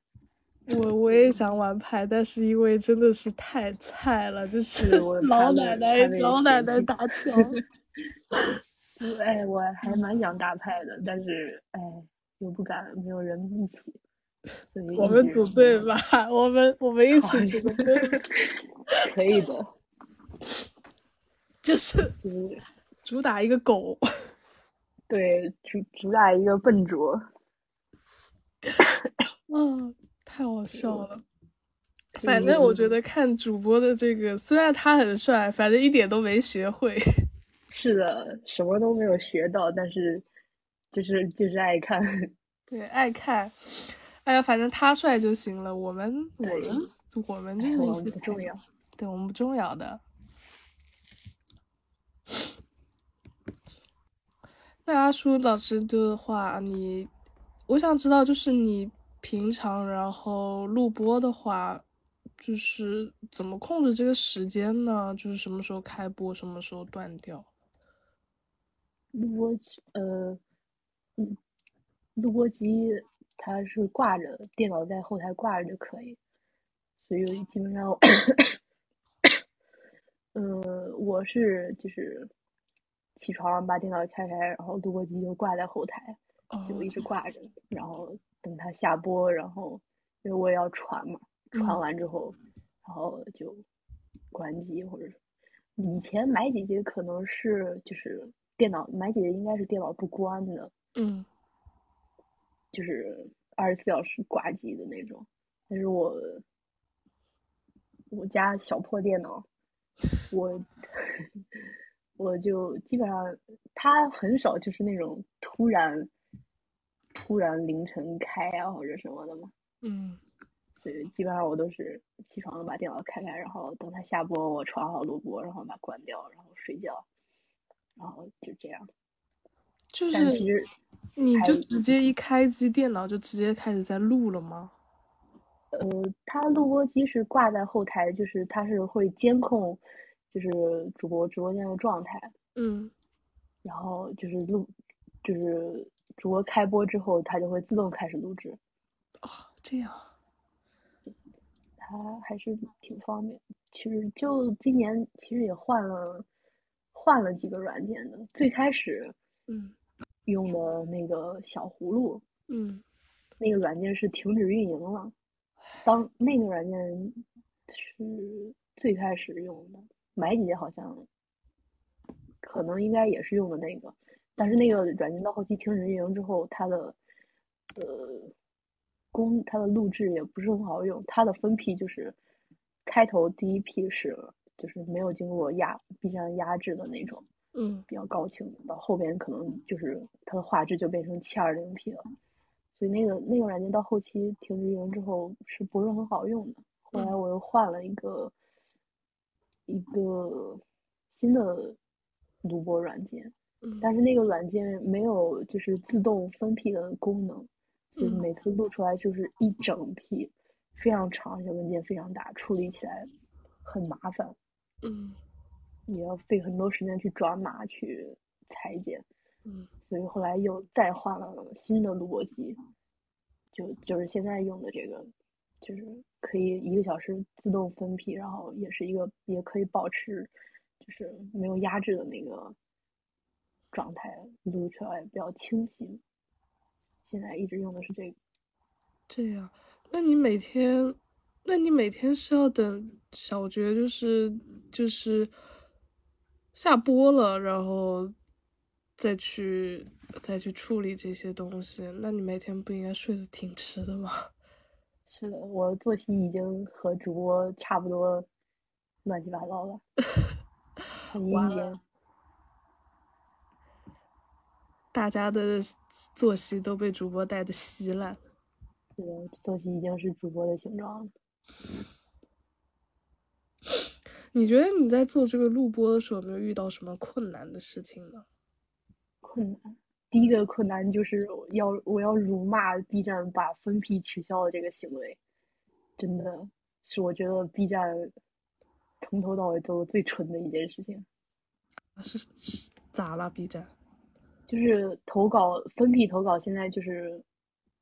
我我也想玩牌，但是因为真的是太菜了，就是 *laughs* 老奶奶老奶奶 *laughs* 打枪。哎，我还蛮想打牌的，但是哎，又不敢，没有人一起。我们组队吧，我们我们一起组队。可以的。就是主打一个狗。*laughs* 对，主主打一个笨拙。嗯，太好笑了。*laughs* 反正我觉得看主播的这个，虽然他很帅，反正一点都没学会。*laughs* 是的，什么都没有学到，但是就是就是爱看。对，爱看。哎呀，反正他帅就行了。我们我们我们就是一些不重要。对我们不重要的。那阿叔老师的话，你，我想知道，就是你平常然后录播的话，就是怎么控制这个时间呢？就是什么时候开播，什么时候断掉？录播呃，嗯，录播机它是挂着，电脑在后台挂着就可以，所以基本上，*coughs* 呃，我是就是。起床把电脑开开，然后录播机就挂在后台，就一直挂着，然后等它下播，然后因为我也要传嘛，传完之后，然后就关机或者以前买几节可能是就是电脑买几节应该是电脑不关的，嗯，就是二十四小时挂机的那种，但是我我家小破电脑，我。我就基本上，他很少就是那种突然突然凌晨开啊或者什么的嘛。嗯。所以基本上我都是起床了把电脑开开，然后等他下播，我传好录播，然后把它关掉，然后睡觉，然后就这样。就是。其实。你就直接一开机，电脑就直接开始在录了吗？呃，它录播机是挂在后台，就是它是会监控。就是主播直播间的状态，嗯，然后就是录，就是主播开播之后，它就会自动开始录制。哦，这样，它还是挺方便。其实就今年，其实也换了换了几个软件的。最开始，嗯，用的那个小葫芦，嗯，那个软件是停止运营了。当那个软件是最开始用的。买姐姐好像，可能应该也是用的那个，但是那个软件到后期停止运营之后，它的，呃，公它的录制也不是很好用，它的分批就是开头第一批是就是没有经过压 B 站压制的那种，嗯，比较高清的，到后边可能就是它的画质就变成七二零 P 了，所以那个那个软件到后期停止运营之后是不是很好用的？后来我又换了一个。一个新的录播软件，但是那个软件没有就是自动分批的功能，就是每次录出来就是一整批，非常长，而且文件非常大，处理起来很麻烦。嗯，也要费很多时间去转码去裁剪。嗯，所以后来又再换了新的录播机，就就是现在用的这个。就是可以一个小时自动分批，然后也是一个也可以保持，就是没有压制的那个状态，录出来比较清晰。现在一直用的是这个。这样，那你每天，那你每天是要等小觉就是就是下播了，然后再去再去处理这些东西，那你每天不应该睡得挺迟的吗？是的，我作息已经和主播差不多，乱七八糟了，很阴间。大家的作息都被主播带的稀烂。是的，作息已经是主播的形状了。你觉得你在做这个录播的时候，有没有遇到什么困难的事情呢？困难。第一个困难就是要我要辱骂 B 站把分批取消的这个行为，真的是我觉得 B 站从头到尾做的最蠢的一件事情。是是咋了？B 站就是投稿分批投稿，现在就是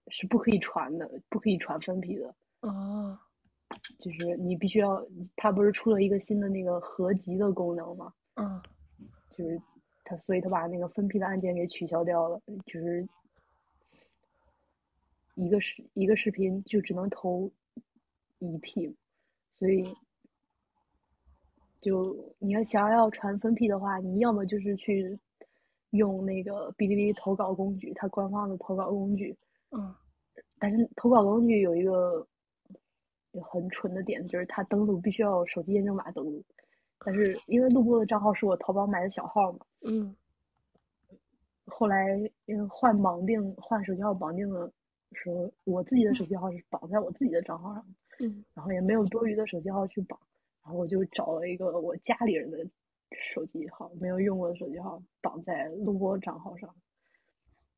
是不可以传的，不可以传分批的。哦，就是你必须要，它不是出了一个新的那个合集的功能吗？嗯，就是它，所以他把那个分批的案件给取消掉了，就是一个视一个视频就只能投一 P，所以就你要想要传分批的话，你要么就是去用那个哔哩哔哩投稿工具，它官方的投稿工具。嗯，但是投稿工具有一个很蠢的点，就是它登录必须要手机验证码登录。但是因为录播的账号是我淘宝买的小号嘛，嗯，后来因为换绑定换手机号绑定的时候，我自己的手机号是绑在我自己的账号上，嗯，然后也没有多余的手机号去绑，然后我就找了一个我家里人的手机号，没有用过的手机号绑在录播账号上。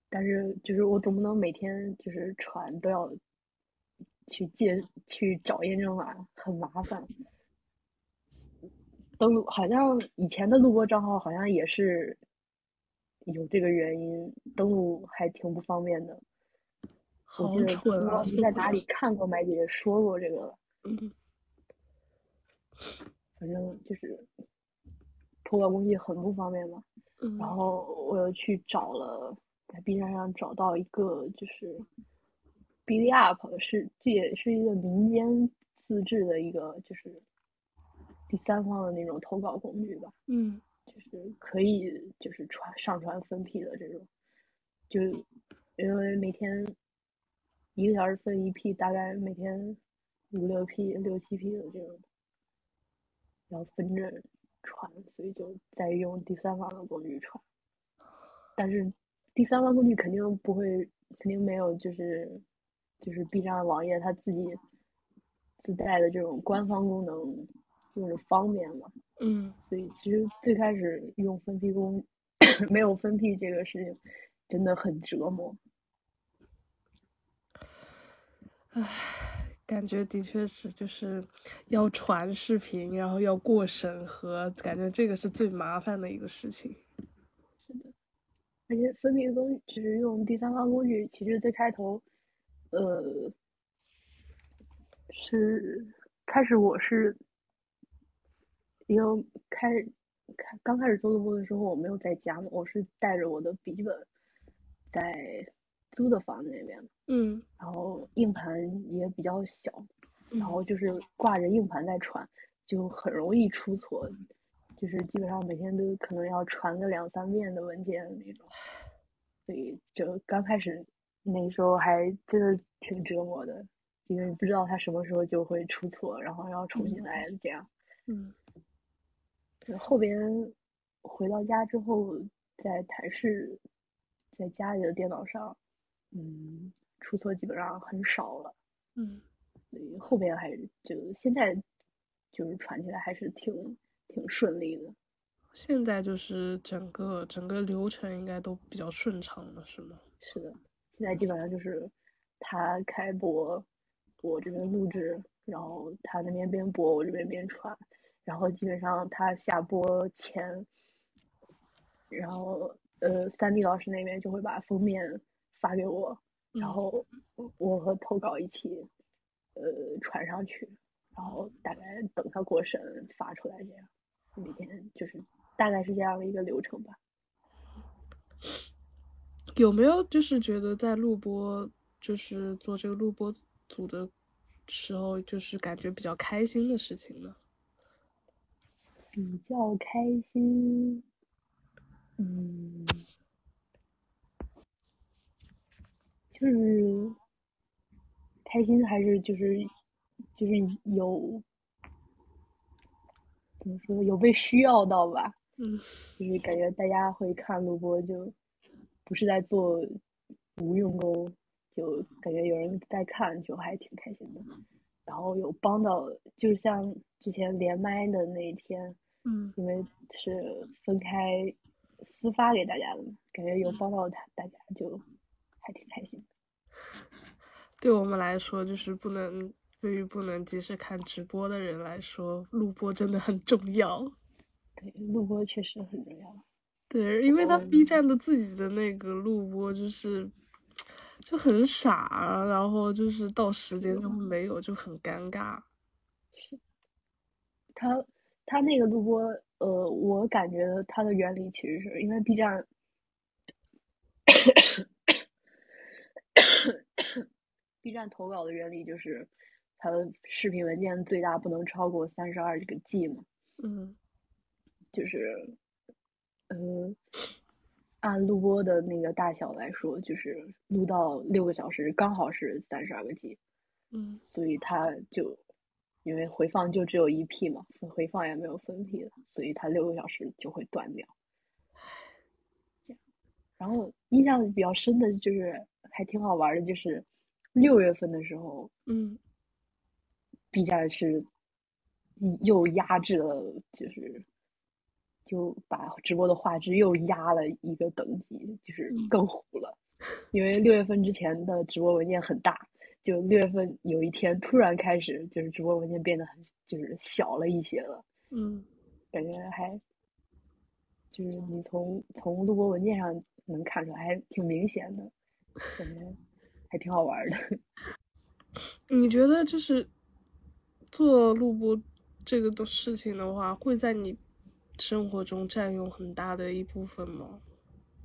但是就是我总不能每天就是传都要去借去找验证码，很麻烦。登录好像以前的录播账号好像也是有这个原因，登录还挺不方便的。我记得我老师在哪里看过麦姐姐说过这个。嗯。反正就是托管工具很不方便嘛。嗯。然后我又去找了。在 B 站上找到一个就是 B 哩 Up，是这也是一个民间自制的一个就是第三方的那种投稿工具吧。嗯，就是可以就是传上传分批的这种，就因为每天一个小时分一批，大概每天五六批、六七批的这种，然后分着传，所以就在用第三方的工具传，但是。第三方工具肯定不会，肯定没有，就是就是 B 站网页它自己自带的这种官方功能用着方便嘛。嗯。所以其实最开始用分批工，*coughs* 没有分批这个事情真的很折磨。唉，感觉的确是，就是要传视频，然后要过审核，感觉这个是最麻烦的一个事情。是的而且分批工就是用第三方工具，其实最开头，呃，是开始我是，因为开开刚开始做录播的时候，我没有在家嘛，我是带着我的笔记本，在租的房子那边，嗯，然后硬盘也比较小，然后就是挂着硬盘在传，就很容易出错。就是基本上每天都可能要传个两三遍的文件那种，所以就刚开始那时候还真的挺折磨的，因为不知道它什么时候就会出错，然后要重新来这样。嗯。后边回到家之后，在台式，在家里的电脑上，嗯，出错基本上很少了。嗯。所以后边还是就现在就是传起来还是挺。挺顺利的，现在就是整个整个流程应该都比较顺畅了，是吗？是的，现在基本上就是他开播，我这边录制，然后他那边边播，我这边边传，然后基本上他下播前，然后呃，三 D 老师那边就会把封面发给我，然后我和投稿一起呃传上去，然后大概等他过审发出来这样。每天就是大概是这样的一个流程吧。有没有就是觉得在录播，就是做这个录播组的时候，就是感觉比较开心的事情呢？比较开心，嗯，就是开心还是就是就是有。怎么说？有被需要到吧？嗯，*laughs* 就是感觉大家会看录播，就不是在做无用功，就感觉有人在看，就还挺开心的。然后有帮到，就像之前连麦的那一天，嗯，因为是分开私发给大家的，感觉有帮到他，大家就还挺开心的。*laughs* 对我们来说，就是不能。对于不能及时看直播的人来说，录播真的很重要。对，录播确实很重要。对，因为他 B 站的自己的那个录播，就是就很傻，然后就是到时间就没有，就很尴尬。是，他他那个录播，呃，我感觉它的原理其实是因为 B 站，B 站投稿的原理就是它的视频文件最大不能超过三十二这个 G 嘛。嗯，就是，嗯。按录播的那个大小来说，就是录到六个小时，刚好是三十二个 G，嗯，所以它就因为回放就只有一 P 嘛，回放也没有分 P 的，所以它六个小时就会断掉。然后印象比较深的就是还挺好玩的，就是六月份的时候，嗯，B 站是又压制了，就是。就把直播的画质又压了一个等级，就是更糊了。因为六月份之前的直播文件很大，就六月份有一天突然开始，就是直播文件变得很就是小了一些了。嗯，感觉还就是你从从录播文件上能看出来，还挺明显的，感觉还挺好玩的。*laughs* 你觉得就是做录播这个的事情的话，会在你？生活中占用很大的一部分吗？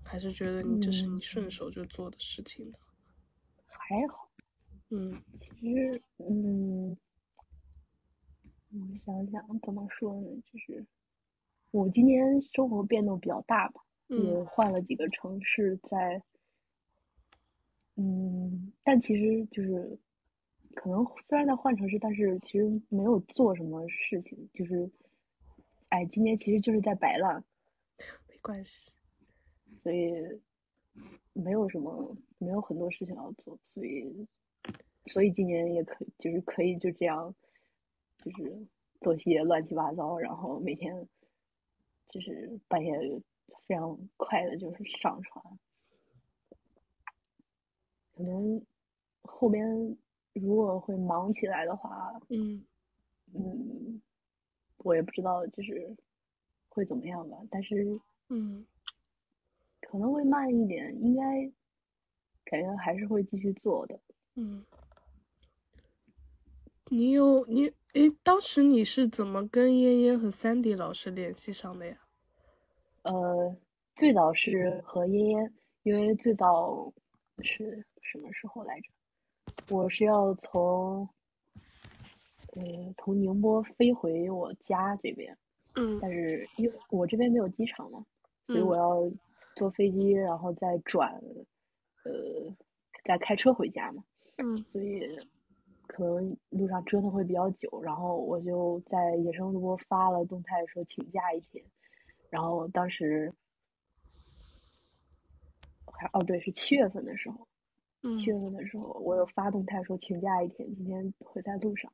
还是觉得你这是你顺手就做的事情呢？还好，嗯，其实，嗯，我想想怎么说呢？就是我今年生活变动比较大吧，也换了几个城市，在，嗯，但其实就是可能虽然在换城市，但是其实没有做什么事情，就是。哎，今年其实就是在摆烂，*laughs* 没关系，所以没有什么，没有很多事情要做，所以，所以今年也可就是可以就这样，就是作息也乱七八糟，然后每天就是半夜非常快的就是上传，可能后边如果会忙起来的话，嗯嗯。我也不知道，就是会怎么样吧，但是嗯，可能会慢一点，应该感觉还是会继续做的。嗯，你有你诶，当时你是怎么跟嫣嫣和三 D 老师联系上的呀？呃，最早是和嫣嫣，因为最早是什么时候来着？我是要从。嗯，从宁波飞回我家这边，嗯，但是因为我这边没有机场嘛，所以我要坐飞机，然后再转，呃，再开车回家嘛，嗯，所以可能路上折腾会比较久，然后我就在野生录播发了动态说请假一天，然后当时还哦对，是七月份的时候，七月份的时候我有发动态说请假一天，今天会在路上。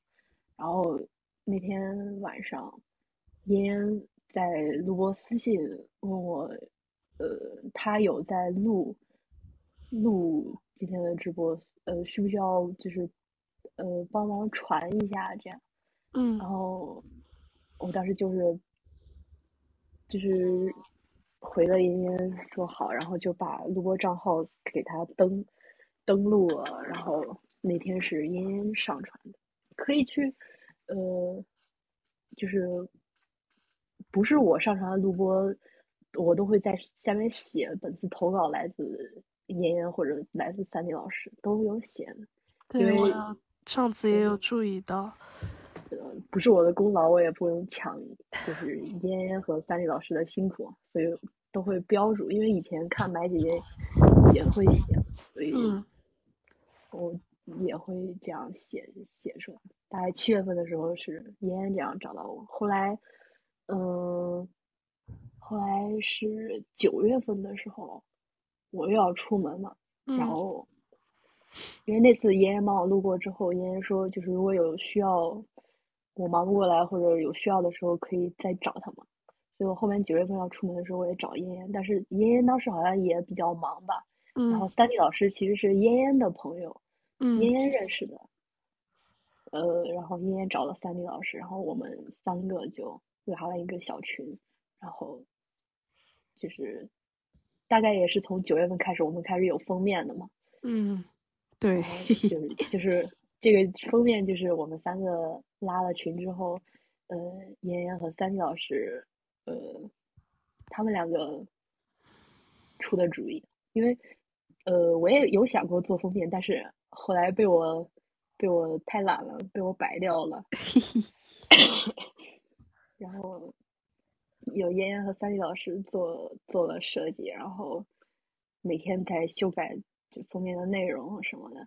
然后那天晚上，嫣嫣在录播私信问我，呃，他有在录录今天的直播，呃，需不需要就是呃帮忙传一下这样？嗯。然后我当时就是就是回了嫣嫣说好，然后就把录播账号给他登登录了，然后那天是嫣嫣上传的。可以去，呃，就是不是我上传的录播，我都会在下面写本次投稿来自妍妍或者来自三 D 老师都有写的。对，我上次也有注意到。呃，不是我的功劳，我也不能抢，就是嫣嫣和三丽老师的辛苦，所以都会标注。因为以前看白姐姐也会写，所以我。也会这样写写出来。大概七月份的时候是嫣嫣这样找到我，后来，嗯，后来是九月份的时候，我又要出门嘛，然后，因为那次妍妍帮我录过之后，妍妍说就是如果有需要，我忙不过来或者有需要的时候可以再找他嘛，所以我后面九月份要出门的时候我也找妍妍，但是妍妍当时好像也比较忙吧，然后三 D 老师其实是嫣嫣的朋友。嫣嫣认识的，呃，然后妍妍找了三 D 老师，然后我们三个就拉了一个小群，然后就是大概也是从九月份开始，我们开始有封面的嘛，嗯，对，就是就是这个封面，就是我们三个拉了群之后，呃，妍妍和三弟老师，呃，他们两个出的主意，因为呃，我也有想过做封面，但是后来被我被我太懒了，被我摆掉了。*laughs* 然后有妍妍和三弟老师做做了设计，然后每天在修改就封面的内容什么的，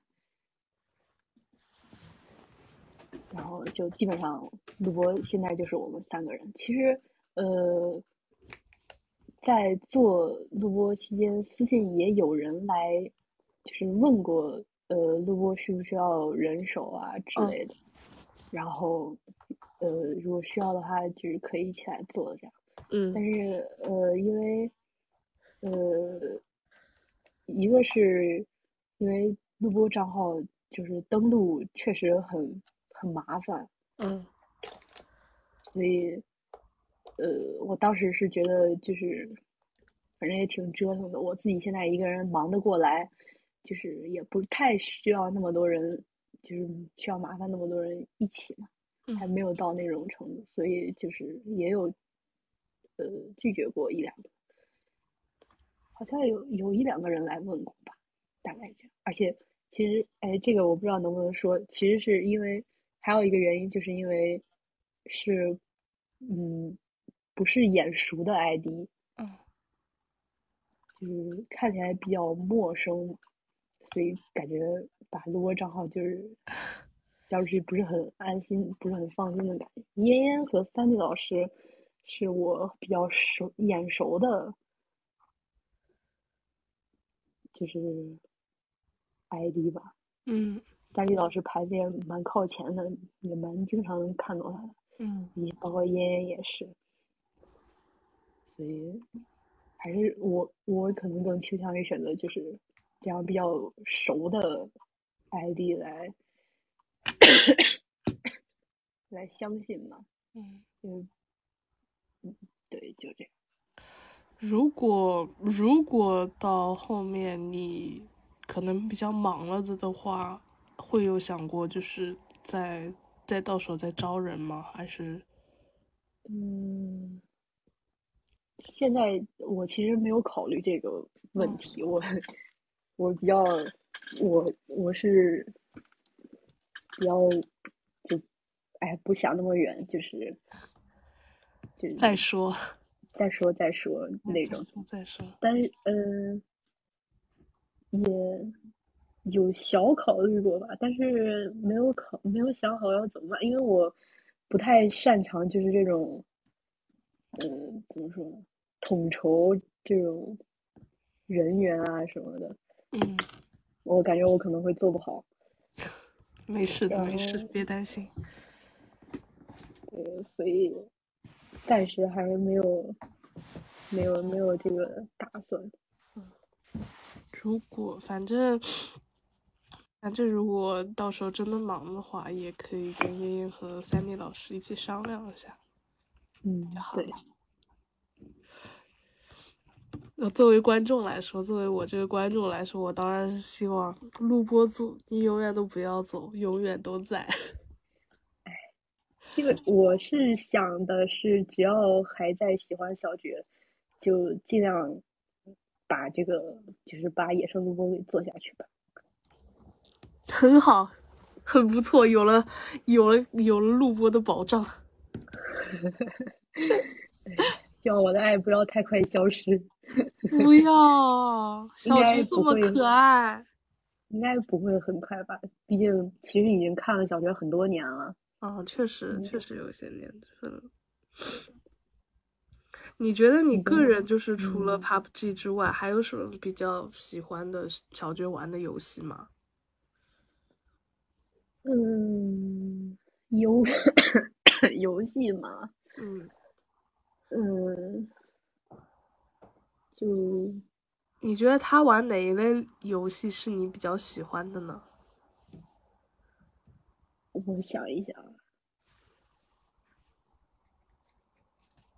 然后就基本上录播现在就是我们三个人。其实呃，在做录播期间，私信也有人来就是问过呃录播需不需要人手啊之类的，然后。呃，如果需要的话，就是可以一起来做这样。嗯。但是呃，因为呃，一个是因为录播账号就是登录确实很很麻烦。嗯。所以呃，我当时是觉得就是反正也挺折腾的。我自己现在一个人忙得过来，就是也不太需要那么多人，就是需要麻烦那么多人一起嘛。还没有到那种程度，所以就是也有，呃，拒绝过一两个，好像有有一两个人来问过吧，大概这样。而且其实，哎，这个我不知道能不能说，其实是因为还有一个原因，就是因为是，嗯，不是眼熟的 ID，嗯，就是看起来比较陌生，所以感觉把录播账号就是。交出去不是很安心，不是很放心的感觉。嫣嫣和三弟老师是我比较熟眼熟的，就是 ID 吧。嗯。三弟老师排的也蛮靠前的，也蛮经常能看到他的。嗯。也包括嫣嫣也是，所以还是我我可能更倾向于选择就是这样比较熟的 ID 来。*coughs* 来相信嘛？嗯嗯嗯，对，就这样。如果如果到后面你可能比较忙了的的话，会有想过就是再再到时候再招人吗？还是？嗯，现在我其实没有考虑这个问题。我我比较我我是。比较就哎，不想那么远，就是就再说，再说再说那种。再说。但是嗯，也有小考虑过吧，但是没有考，没有想好要怎么办，因为我不太擅长就是这种，嗯，怎么说呢？统筹这种人员啊什么的。嗯。我感觉我可能会做不好。没事的，没事，别担心。对，所以暂时还没有，没有，没有这个打算。嗯，如果反正反正如果到时候真的忙的话，也可以跟燕燕和三弟老师一起商量一下。嗯，对。那作为观众来说，作为我这个观众来说，我当然是希望录播组你永远都不要走，永远都在。哎，这个我是想的是，只要还在喜欢小绝，就尽量把这个就是把野生录播给做下去吧。很好，很不错，有了有了有了录播的保障。*laughs* 希望我的爱不要太快消失。不要，*laughs* 小菊这么可爱，应该不会很快吧？毕竟其实已经看了小学很多年了。啊，确实确实有些年份。你觉得你个人就是除了 PUBG 之外，还有什么比较喜欢的小学玩的游戏吗？嗯，游游戏嘛，嗯嗯。就你觉得他玩哪一类游戏是你比较喜欢的呢？我想一想，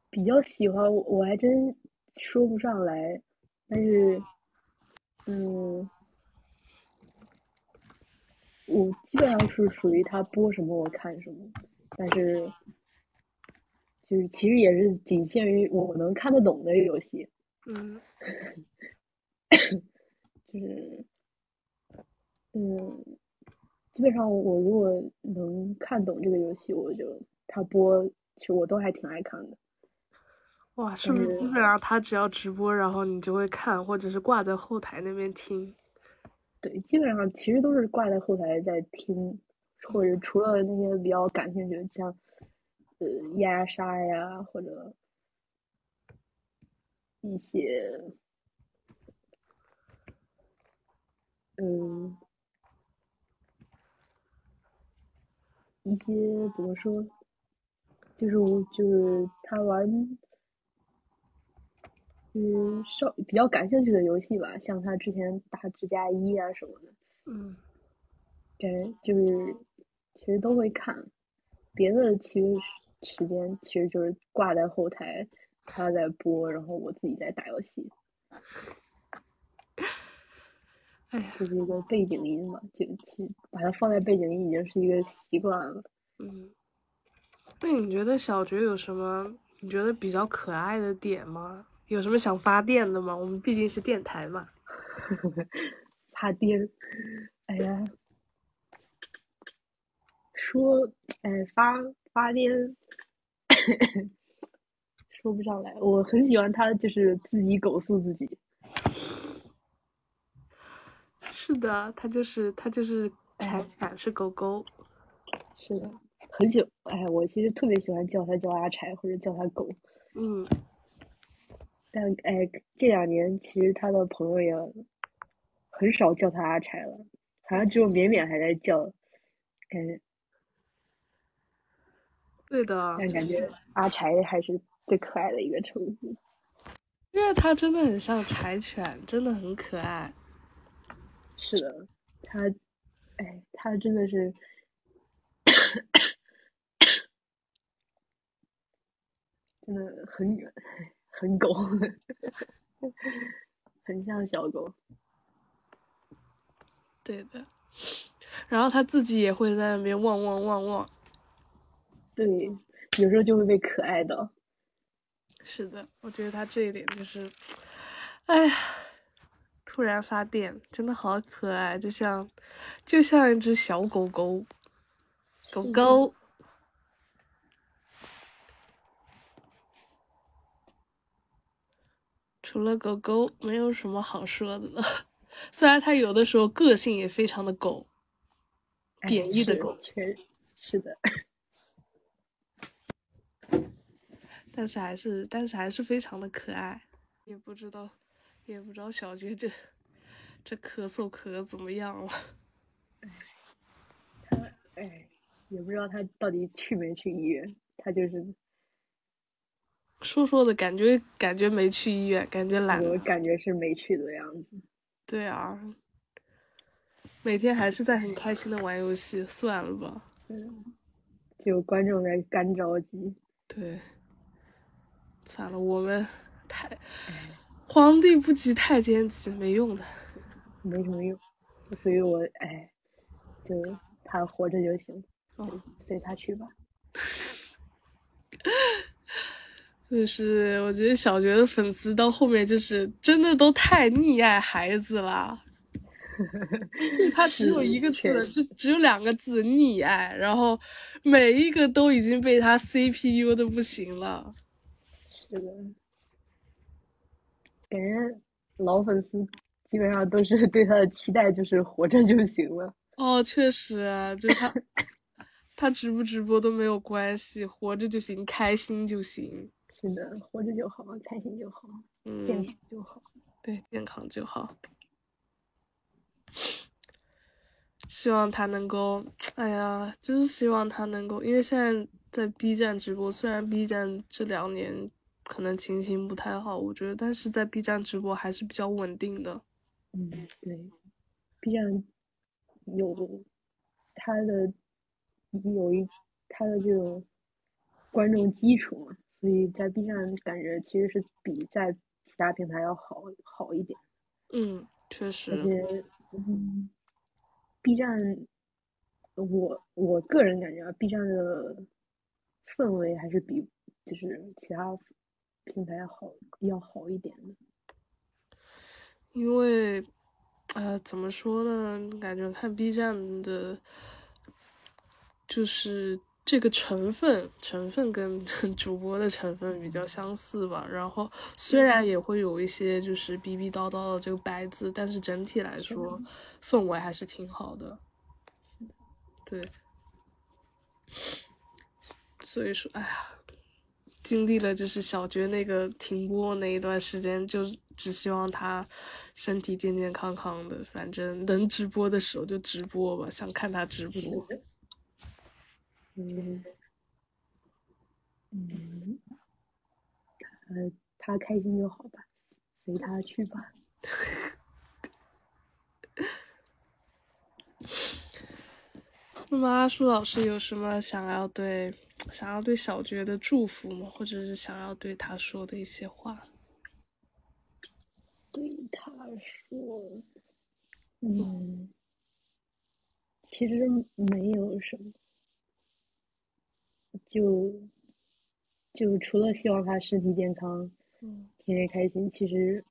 比较喜欢我我还真说不上来，但是，嗯，我基本上是属于他播什么我看什么，但是就是其实也是仅限于我能看得懂的游戏。*coughs* 嗯，就是嗯，基本上我如果能看懂这个游戏，我就他播，其实我都还挺爱看的。哇，是不是基本上他只要直播，然后你就会看，或者是挂在后台那边听？对，基本上其实都是挂在后台在听，或者除了那些比较感兴趣的，像呃压杀呀，或者一些嗯一些怎么说，就是我就是他玩。嗯，稍比较感兴趣的游戏吧，像他之前打指甲一啊什么的，嗯，感觉，就是其实都会看，别的其实时间其实就是挂在后台，他在播，然后我自己在打游戏。哎呀，就是一个背景音嘛，就就把它放在背景音已经是一个习惯了。嗯，那你觉得小觉有什么你觉得比较可爱的点吗？有什么想发电的吗？我们毕竟是电台嘛。*laughs* 发电，哎呀，说，哎，发发电，*coughs* 说不上来。我很喜欢他，就是自己狗诉自己。是的，它就是它就是柴犬，是狗狗。是的，很喜哎，我其实特别喜欢叫它叫阿柴或者叫它狗。嗯。但哎，这两年其实他的朋友也很少叫他阿柴了，好像只有绵绵还在叫，感觉。对的。但感觉阿柴还是最可爱的一个称呼，因为它真的很像柴犬，真的很可爱。是的，他，哎，他真的是，真的很远。*laughs* 很狗，*laughs* 很像小狗。对的，然后他自己也会在那边汪汪汪汪。对，有时候就会被可爱到。是的，我觉得他这一点就是，哎呀，突然发电，真的好可爱，就像，就像一只小狗狗，狗狗。除了狗狗，没有什么好说的了。*laughs* 虽然它有的时候个性也非常的狗，贬义的狗，是的。*laughs* 但是还是，但是还是非常的可爱。也不知道，也不知道小杰这这咳嗽咳的怎么样了。他哎，也不知道他到底去没去医院。他就是。说说的感觉，感觉没去医院，感觉懒。我感觉是没去的样子。对啊，每天还是在很开心的玩游戏，算了吧。嗯，就观众在干着急。对，算了，我们太皇帝不急太监急，没用的，没什么用。所以我哎，就他活着就行，随他去吧。就是我觉得小觉的粉丝到后面就是真的都太溺爱孩子了，*laughs* 他只有一个字，就只有两个字溺爱，然后每一个都已经被他 CPU 的不行了。是的，感觉老粉丝基本上都是对他的期待就是活着就行了。哦，确实，啊就他 *laughs* 他直不直播都没有关系，活着就行，开心就行。是的，活着就好，开心就好，嗯，健康就好。对，健康就好。希望他能够，哎呀，就是希望他能够，因为现在在 B 站直播，虽然 B 站这两年可能情形不太好，我觉得，但是在 B 站直播还是比较稳定的。嗯，对，B 站有他的有一他的这种观众基础嘛。所以在 B 站感觉其实是比在其他平台要好好一点。嗯，确实。而且，嗯，B 站我我个人感觉啊，B 站的氛围还是比就是其他平台好要好一点的，因为呃怎么说呢，感觉看 B 站的，就是这个成分成分跟 *laughs* 主播的成分比较相似吧。然后虽然也会有一些就是逼逼叨叨的这个白字，但是整体来说氛围还是挺好的。对，所以说，哎呀，经历了就是小觉那个停播那一段时间，就只希望他身体健健康康的，反正能直播的时候就直播吧，想看他直播。嗯，嗯，他他开心就好吧，随他去吧。*laughs* 那么阿舒老师有什么想要对想要对小觉的祝福吗？或者是想要对他说的一些话？对他说，嗯，其实没有什么，就就除了希望他身体健康，嗯，天天开心，其实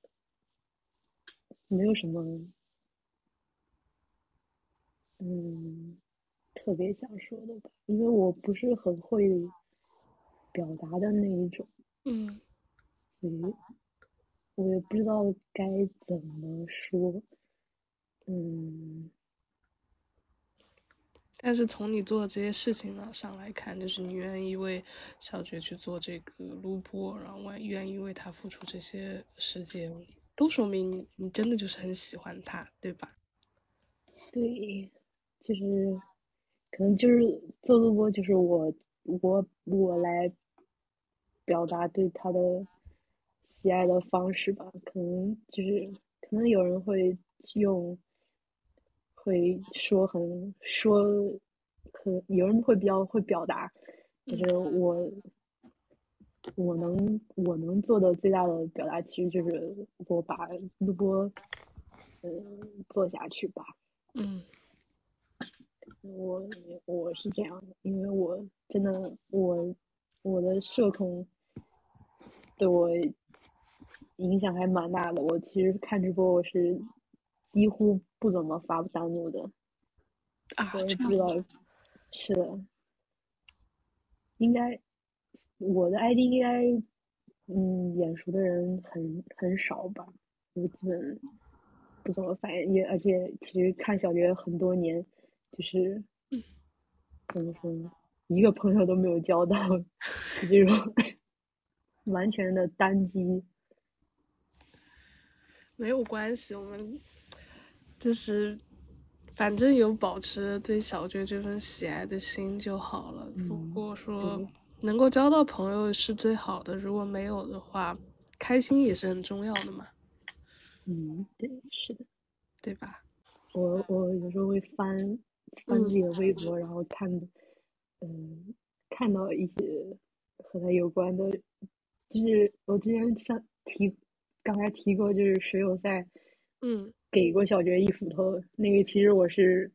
没有什么，嗯。特别想说的吧，因为我不是很会表达的那一种，嗯，所以我也不知道该怎么说，嗯。但是从你做的这些事情呢上来看，就是你愿意为小觉去做这个录播，然后愿意为他付出这些时间，都说明你你真的就是很喜欢他，对吧？对，就是。可能就是做录播，就是我我我来表达对他的喜爱的方式吧。可能就是可能有人会用会说很说，可有人会比较会表达，就是我我能我能做的最大的表达，其实就是我把录播嗯做下去吧。嗯。我我是这样的，因为我真的我我的社恐对我影响还蛮大的。我其实看直播我是几乎不怎么发弹幕的，我也不知道是的，应该我的 ID 应该嗯眼熟的人很很少吧，我基本不怎么反应，也而且其实看小学很多年。就是怎么说呢，一个朋友都没有交到，这种完全的单机。*laughs* 没有关系，我们就是反正有保持对小娟这份喜爱的心就好了。如果说能够交到朋友是最好的，如果没有的话，开心也是很重要的嘛。嗯，对，是的，对吧？我我有时候会翻。翻自己的微博，然后看，嗯，看到一些和他有关的，就是我之前像提，刚才提过，就是水友赛，嗯，给过小爵一斧头，那个其实我是，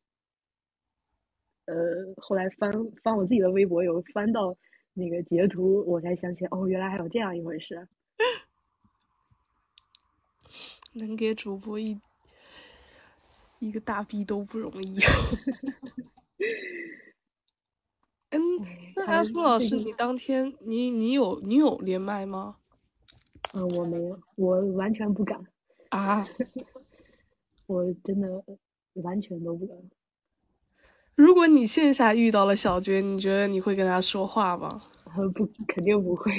呃，后来翻翻我自己的微博，有翻到那个截图，我才想起来，哦，原来还有这样一回事，*laughs* 能给主播一。一个大逼都不容易。*laughs* 嗯，那阿苏老师，你当天你你有你有连麦吗？嗯，我没有，我完全不敢啊！*laughs* 我真的完全都不敢。如果你线下遇到了小娟，你觉得你会跟他说话吗？不，肯定不会。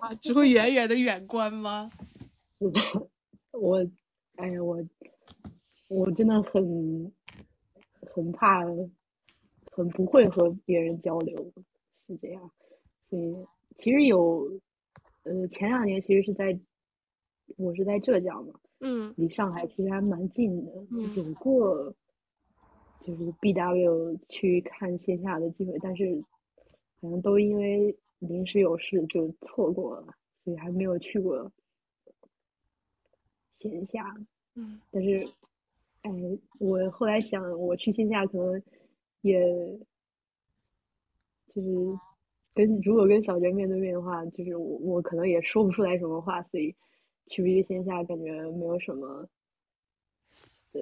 啊，只会远远的远观吗？*laughs* 我，哎呀，我。我真的很很怕，很不会和别人交流，是这样。所以其实有，呃，前两年其实是在，我是在浙江嘛，嗯，离上海其实还蛮近的，有过就是 B W 去看线下的机会，但是好像都因为临时有事就错过了，所以还没有去过线下。嗯，但是。哎，我后来想，我去线下可能也就是跟如果跟小娟面对面的话，就是我我可能也说不出来什么话，所以去不去线下感觉没有什么呃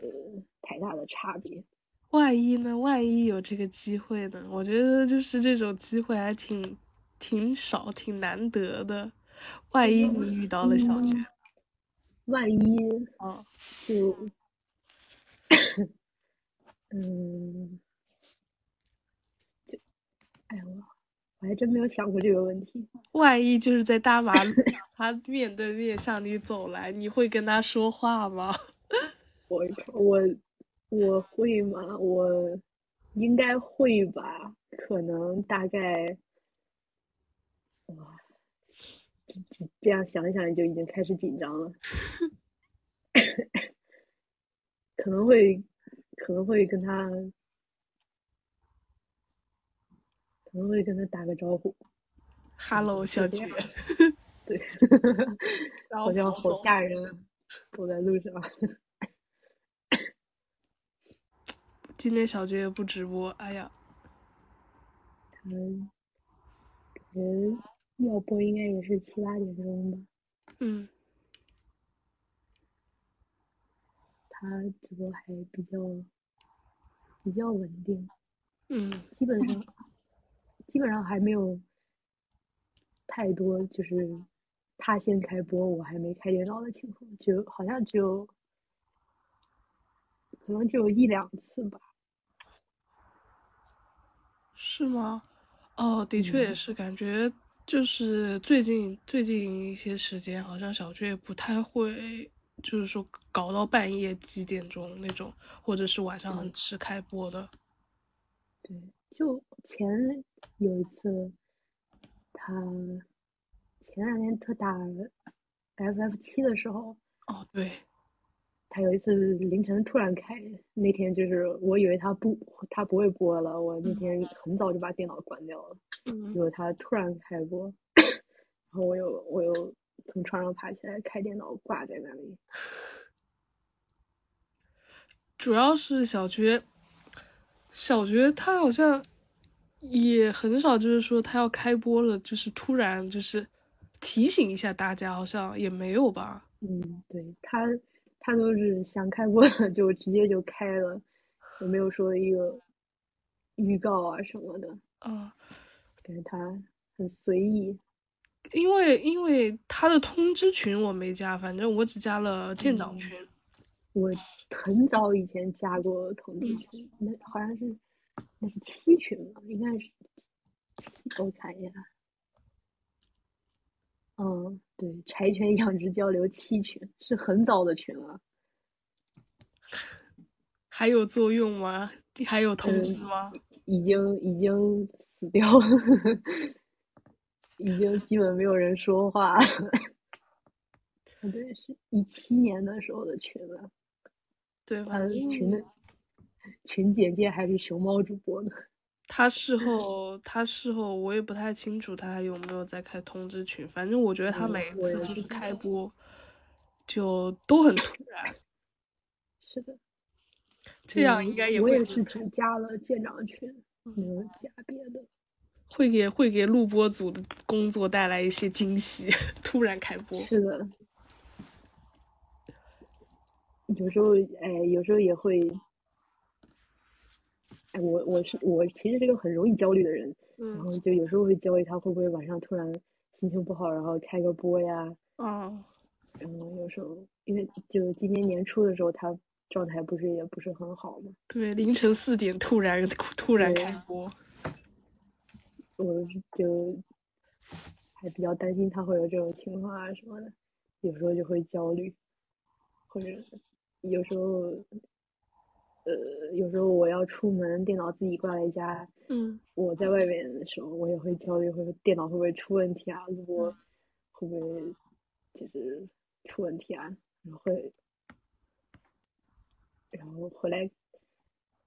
太大的差别。万一呢？万一有这个机会呢？我觉得就是这种机会还挺挺少、挺难得的。万一你遇到了小娟，万一哦，就 *laughs* 嗯，就哎呀，我我还真没有想过这个问题。万一就是在大马路，他面对面向你走来，你会跟他说话吗？*laughs* 我我。我会吗？我应该会吧，可能大概，哇，这这这样想一想就已经开始紧张了，*laughs* 可能会可能会跟他，可能会跟他打个招呼，Hello，小姐，*laughs* 对，*laughs* 好像好吓人，走在路上。*laughs* 今天小爵也不直播，哎呀，他感觉要播应该也是七八点钟吧。嗯，他直播还比较比较稳定。嗯，基本上基本上还没有太多，就是他先开播，我还没开电脑的情况，就好像只有可能只有一两次吧。是吗？哦，的确也是，感觉就是最近最近一些时间，好像小雀也不太会，就是说搞到半夜几点钟那种，或者是晚上很迟开播的。对，就前有一次，他前两天特打 FF 七的时候。哦，对。他有一次凌晨突然开，那天就是我以为他不他不会播了，我那天很早就把电脑关掉了，结果他突然开播，*coughs* 然后我又我又从床上爬起来开电脑挂在那里。主要是小学，小学他好像也很少，就是说他要开播了，就是突然就是提醒一下大家，好像也没有吧。嗯，对他。他都是想开播了就直接就开了，也没有说一个预告啊什么的。嗯，感觉他很随意。因为因为他的通知群我没加，反正我只加了舰长群。我很早以前加过通知群，那好像是那是七群吧，应该是七头产业。嗯，对，柴犬养殖交流七群是很早的群了，*laughs* 还有作用吗？还有通知吗？已经已经死掉了，已经基本没有人说话了。对，是一七年的时候的群了。对，反正群的群简介还是熊猫主播呢。他事后，他事后我也不太清楚，他还有没有在开通知群。反正我觉得他每一次就是开播，就都很突然。是的，这样应该也会。我也是只加了舰长群，没有加别的。会给会给录播组的工作带来一些惊喜。*laughs* 突然开播。是的。有时候，哎，有时候也会。哎，我我是我其实是个很容易焦虑的人，然后就有时候会焦虑他会不会晚上突然心情不好，然后开个播呀。嗯。然后有时候因为就今年年初的时候，他状态不是也不是很好嘛。对，凌晨四点突然突然开播。我就还比较担心他会有这种情况啊什么的，有时候就会焦虑，或者有时候。呃，有时候我要出门，电脑自己挂在家。嗯。我在外面的时候，我也会焦虑，会电脑会不会出问题啊？如果会不会就是出问题啊？然后会，然后回来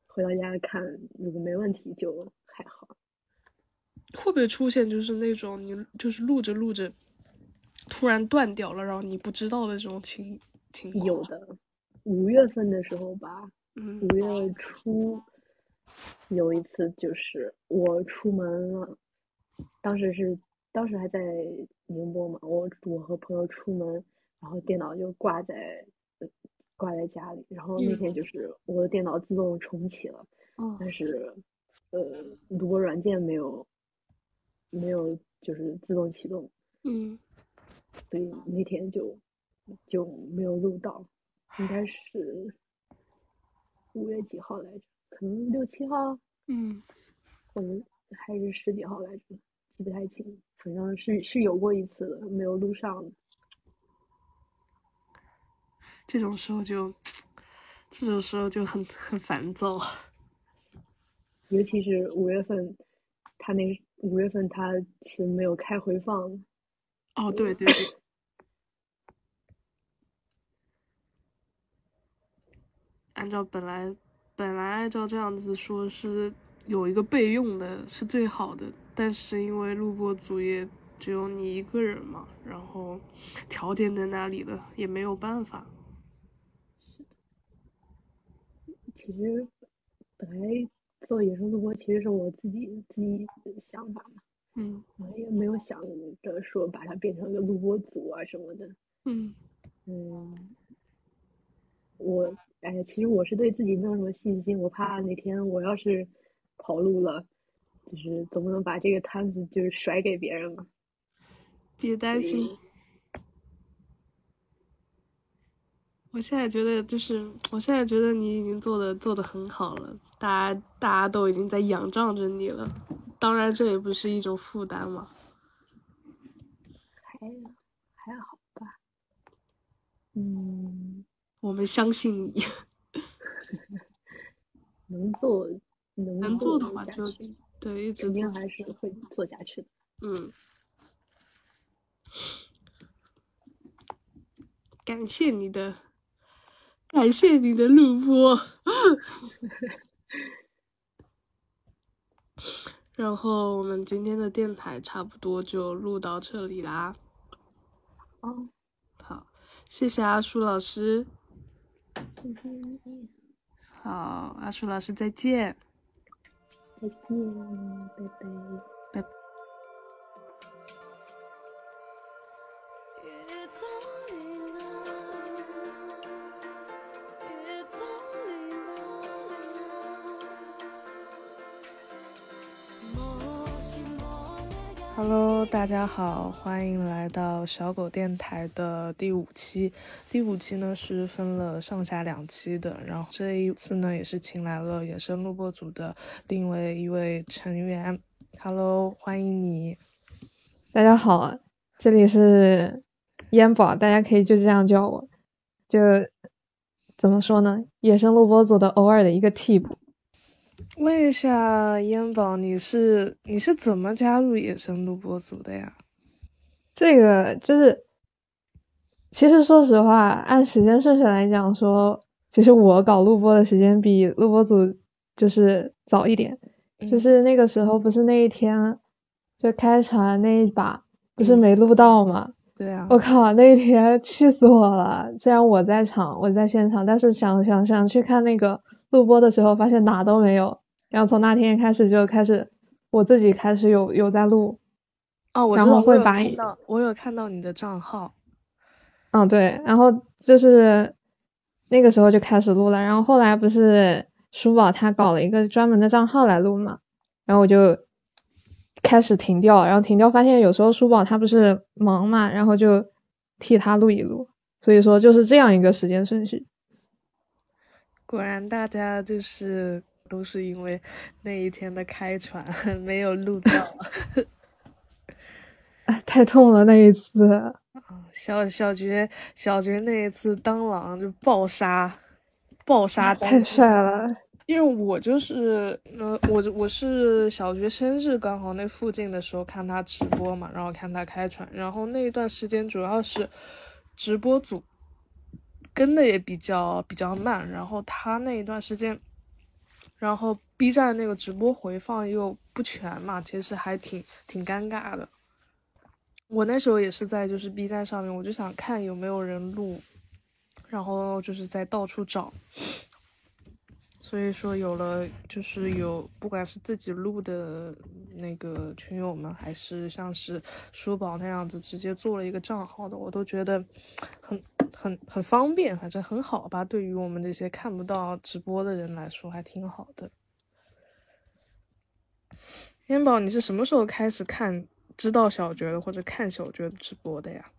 回到家看，如果没问题就还好。会不会出现就是那种你就是录着录着突然断掉了，然后你不知道的这种情情况？有的，五月份的时候吧。五月初，有一次就是我出门了，当时是当时还在宁波嘛，我我和朋友出门，然后电脑就挂在挂在家里，然后那天就是我的电脑自动重启了，但是呃，录播软件没有没有就是自动启动，嗯，所以那天就就没有录到，应该是五月几号来着？可能六七号，嗯，或者还是十几号来着，记不太清，反正是是有过一次的，没有录上。这种时候就，这种时候就很很烦躁，*laughs* 尤其是五月份，他那五月份他是没有开回放。哦，对对对。*laughs* 按照本来。本来按照这样子说，是有一个备用的，是最好的。但是因为录播组也只有你一个人嘛，然后条件在那里了，也没有办法。其实本来做野生录播，其实是我自己自己的想法嘛。嗯。我也没有想着说把它变成个录播组啊什么的。嗯。嗯。我。哎呀，其实我是对自己没有什么信心，我怕哪天我要是跑路了，就是总不能把这个摊子就是甩给别人嘛。别担心，我现在觉得就是，我现在觉得你已经做的做的很好了，大家大家都已经在仰仗着你了，当然这也不是一种负担嘛。还还好吧，嗯。我们相信你，*laughs* 能做能做的话就对，一直肯定还是会做下去的。嗯，感谢你的，感谢你的录播。然后我们今天的电台差不多就录到这里啦。哦，好，谢谢阿舒老师。好，阿树老师再见。再见，拜拜。Hello，大家好，欢迎来到小狗电台的第五期。第五期呢是分了上下两期的，然后这一次呢也是请来了野生录播组的另外一位成员。Hello，欢迎你。大家好，这里是烟宝，大家可以就这样叫我。就怎么说呢？野生录播组的偶尔的一个替补。问一下烟宝，你是你是怎么加入野生录播组的呀？这个就是，其实说实话，按时间顺序来讲，说其实我搞录播的时间比录播组就是早一点，就是那个时候不是那一天就开船那一把不是没录到吗？对啊，我靠，那一天气死我了！虽然我在场，我在现场，但是想想想去看那个录播的时候，发现哪都没有。然后从那天开始就开始，我自己开始有有在录，哦，我然后会把我有看到你的账号，嗯对，然后就是那个时候就开始录了，然后后来不是书宝他搞了一个专门的账号来录嘛，然后我就开始停掉，然后停掉发现有时候书宝他不是忙嘛，然后就替他录一录，所以说就是这样一个时间顺序。果然大家就是。都是因为那一天的开船 *laughs* 没有录到，*laughs* 太痛了那一次。小小爵小爵那一次当狼就暴杀，暴杀太帅了。因为我就是呃我我是小爵生日刚好那附近的时候看他直播嘛，然后看他开船，然后那一段时间主要是直播组跟的也比较比较慢，然后他那一段时间。然后 B 站那个直播回放又不全嘛，其实还挺挺尴尬的。我那时候也是在就是 B 站上面，我就想看有没有人录，然后就是在到处找，所以说有了，就是有不管是自己录的那个群友们，还是像是书宝那样子直接做了一个账号的，我都觉得很很很方便，反正很好吧。对于我们这些看不到直播的人来说，还挺好的。天宝，你是什么时候开始看知道小绝的或者看小绝的直播的呀？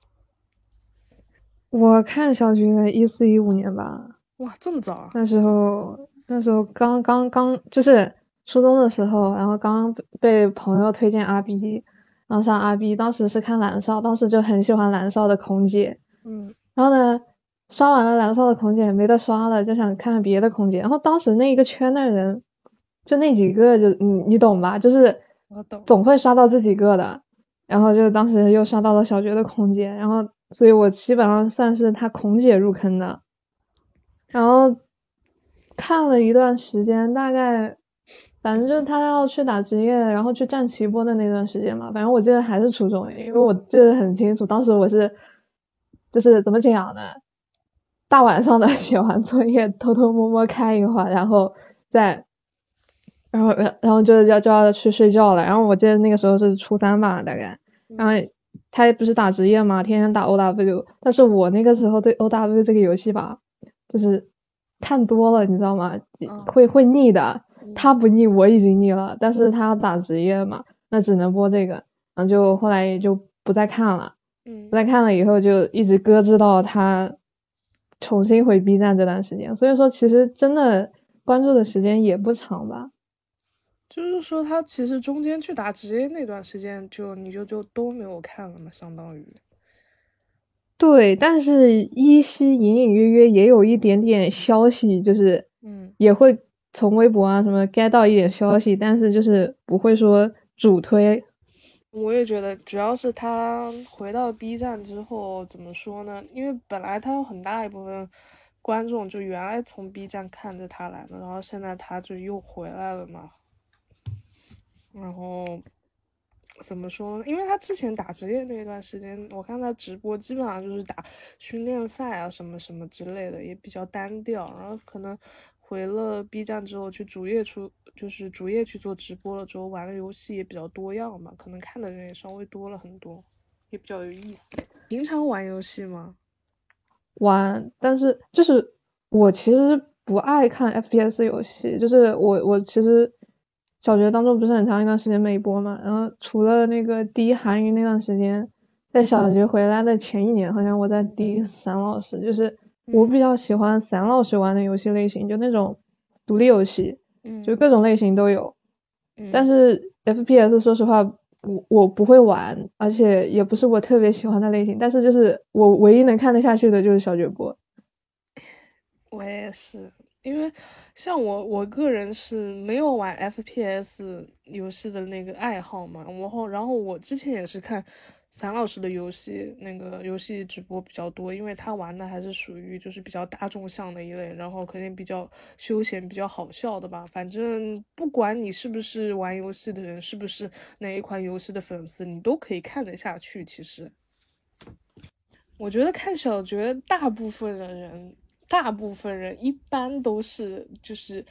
我看小绝一四一五年吧。哇，这么早啊！那时候。那时候刚刚刚就是初中的时候，然后刚被朋友推荐阿 B，然后上阿 B，当时是看蓝少，当时就很喜欢蓝少的空姐，嗯，然后呢，刷完了蓝少的空姐没得刷了，就想看别的空姐，然后当时那一个圈的人，就那几个，就你你懂吧？就是总会刷到这几个的，然后就当时又刷到了小觉的空姐，然后所以我基本上算是他空姐入坑的，然后。看了一段时间，大概反正就是他要去打职业，然后去站齐播的那段时间嘛。反正我记得还是初中，因为我记得很清楚，当时我是就是怎么讲呢？大晚上的 *laughs* 写完作业，偷偷摸摸看一会儿，然后再然后然然后就要就要去睡觉了。然后我记得那个时候是初三吧，大概。然后他不是打职业嘛，天天打 O W，但是我那个时候对 O W 这个游戏吧，就是。看多了，你知道吗？会会腻的。他不腻，我已经腻了。但是他要打职业嘛，那只能播这个。然后就后来也就不再看了。嗯。不再看了以后，就一直搁置到他重新回 B 站这段时间。所以说，其实真的关注的时间也不长吧。就是说，他其实中间去打职业那段时间，就你就就都没有看了嘛，相当于。对，但是依稀隐隐约约也有一点点消息，就是，嗯，也会从微博啊什么 get 到一点消息，但是就是不会说主推。我也觉得，主要是他回到 B 站之后，怎么说呢？因为本来他有很大一部分观众就原来从 B 站看着他来的，然后现在他就又回来了嘛，然后。怎么说呢？因为他之前打职业那一段时间，我看他直播基本上就是打训练赛啊什么什么之类的，也比较单调。然后可能回了 B 站之后，去主页出就是主页去做直播了之后，玩的游戏也比较多样嘛，可能看的人也稍微多了很多，也比较有意思。平常玩游戏吗？玩，但是就是我其实不爱看 FPS 游戏，就是我我其实。小学当中不是很长一段时间没播嘛，然后除了那个第一韩语那段时间，在小学回来的前一年，好像我在滴散老师，就是我比较喜欢散老师玩的游戏类型，就那种独立游戏，就各种类型都有。但是 FPS 说实话，我我不会玩，而且也不是我特别喜欢的类型。但是就是我唯一能看得下去的就是小学播。*laughs* 我也是。因为像我，我个人是没有玩 FPS 游戏的那个爱好嘛。然后，然后我之前也是看散老师的游戏，那个游戏直播比较多，因为他玩的还是属于就是比较大众向的一类，然后肯定比较休闲、比较好笑的吧。反正不管你是不是玩游戏的人，是不是哪一款游戏的粉丝，你都可以看得下去。其实，我觉得看小觉，大部分的人。大部分人一般都是，就是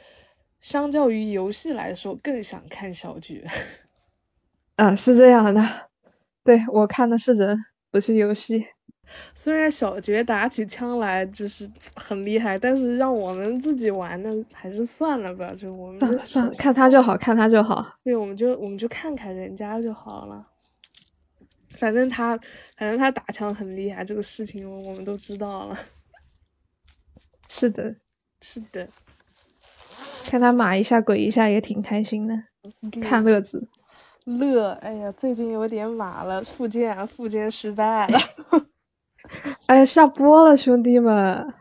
相较于游戏来说，更想看小剧。*laughs* 啊，是这样的，对我看的是人，不是游戏。虽然小觉打起枪来就是很厉害，但是让我们自己玩的还是算了吧，就我们就算看他就好看他就好。对，我们就我们就看看人家就好了。反正他，反正他打枪很厉害，这个事情我们都知道了。是的，是的，看他马一下鬼一下也挺开心的，看乐子。乐，哎呀，最近有点马了，复健，复健失败了。*laughs* 哎呀，下播了，兄弟们，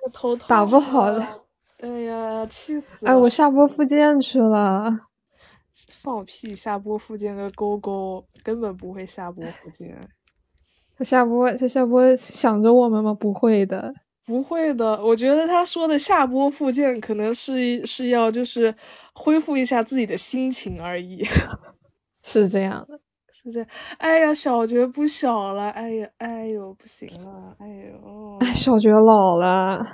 打不好了。哎呀，气死了！哎，我下播复健去了。放屁！下播复健个勾勾，根本不会下播复健。他下播，他下播想着我们吗？不会的。不会的，我觉得他说的下播复健可能是是要就是恢复一下自己的心情而已，*laughs* 是这样的，是这样。哎呀，小觉不小了，哎呀，哎呦，不行了，哎呦，哎，小觉老了，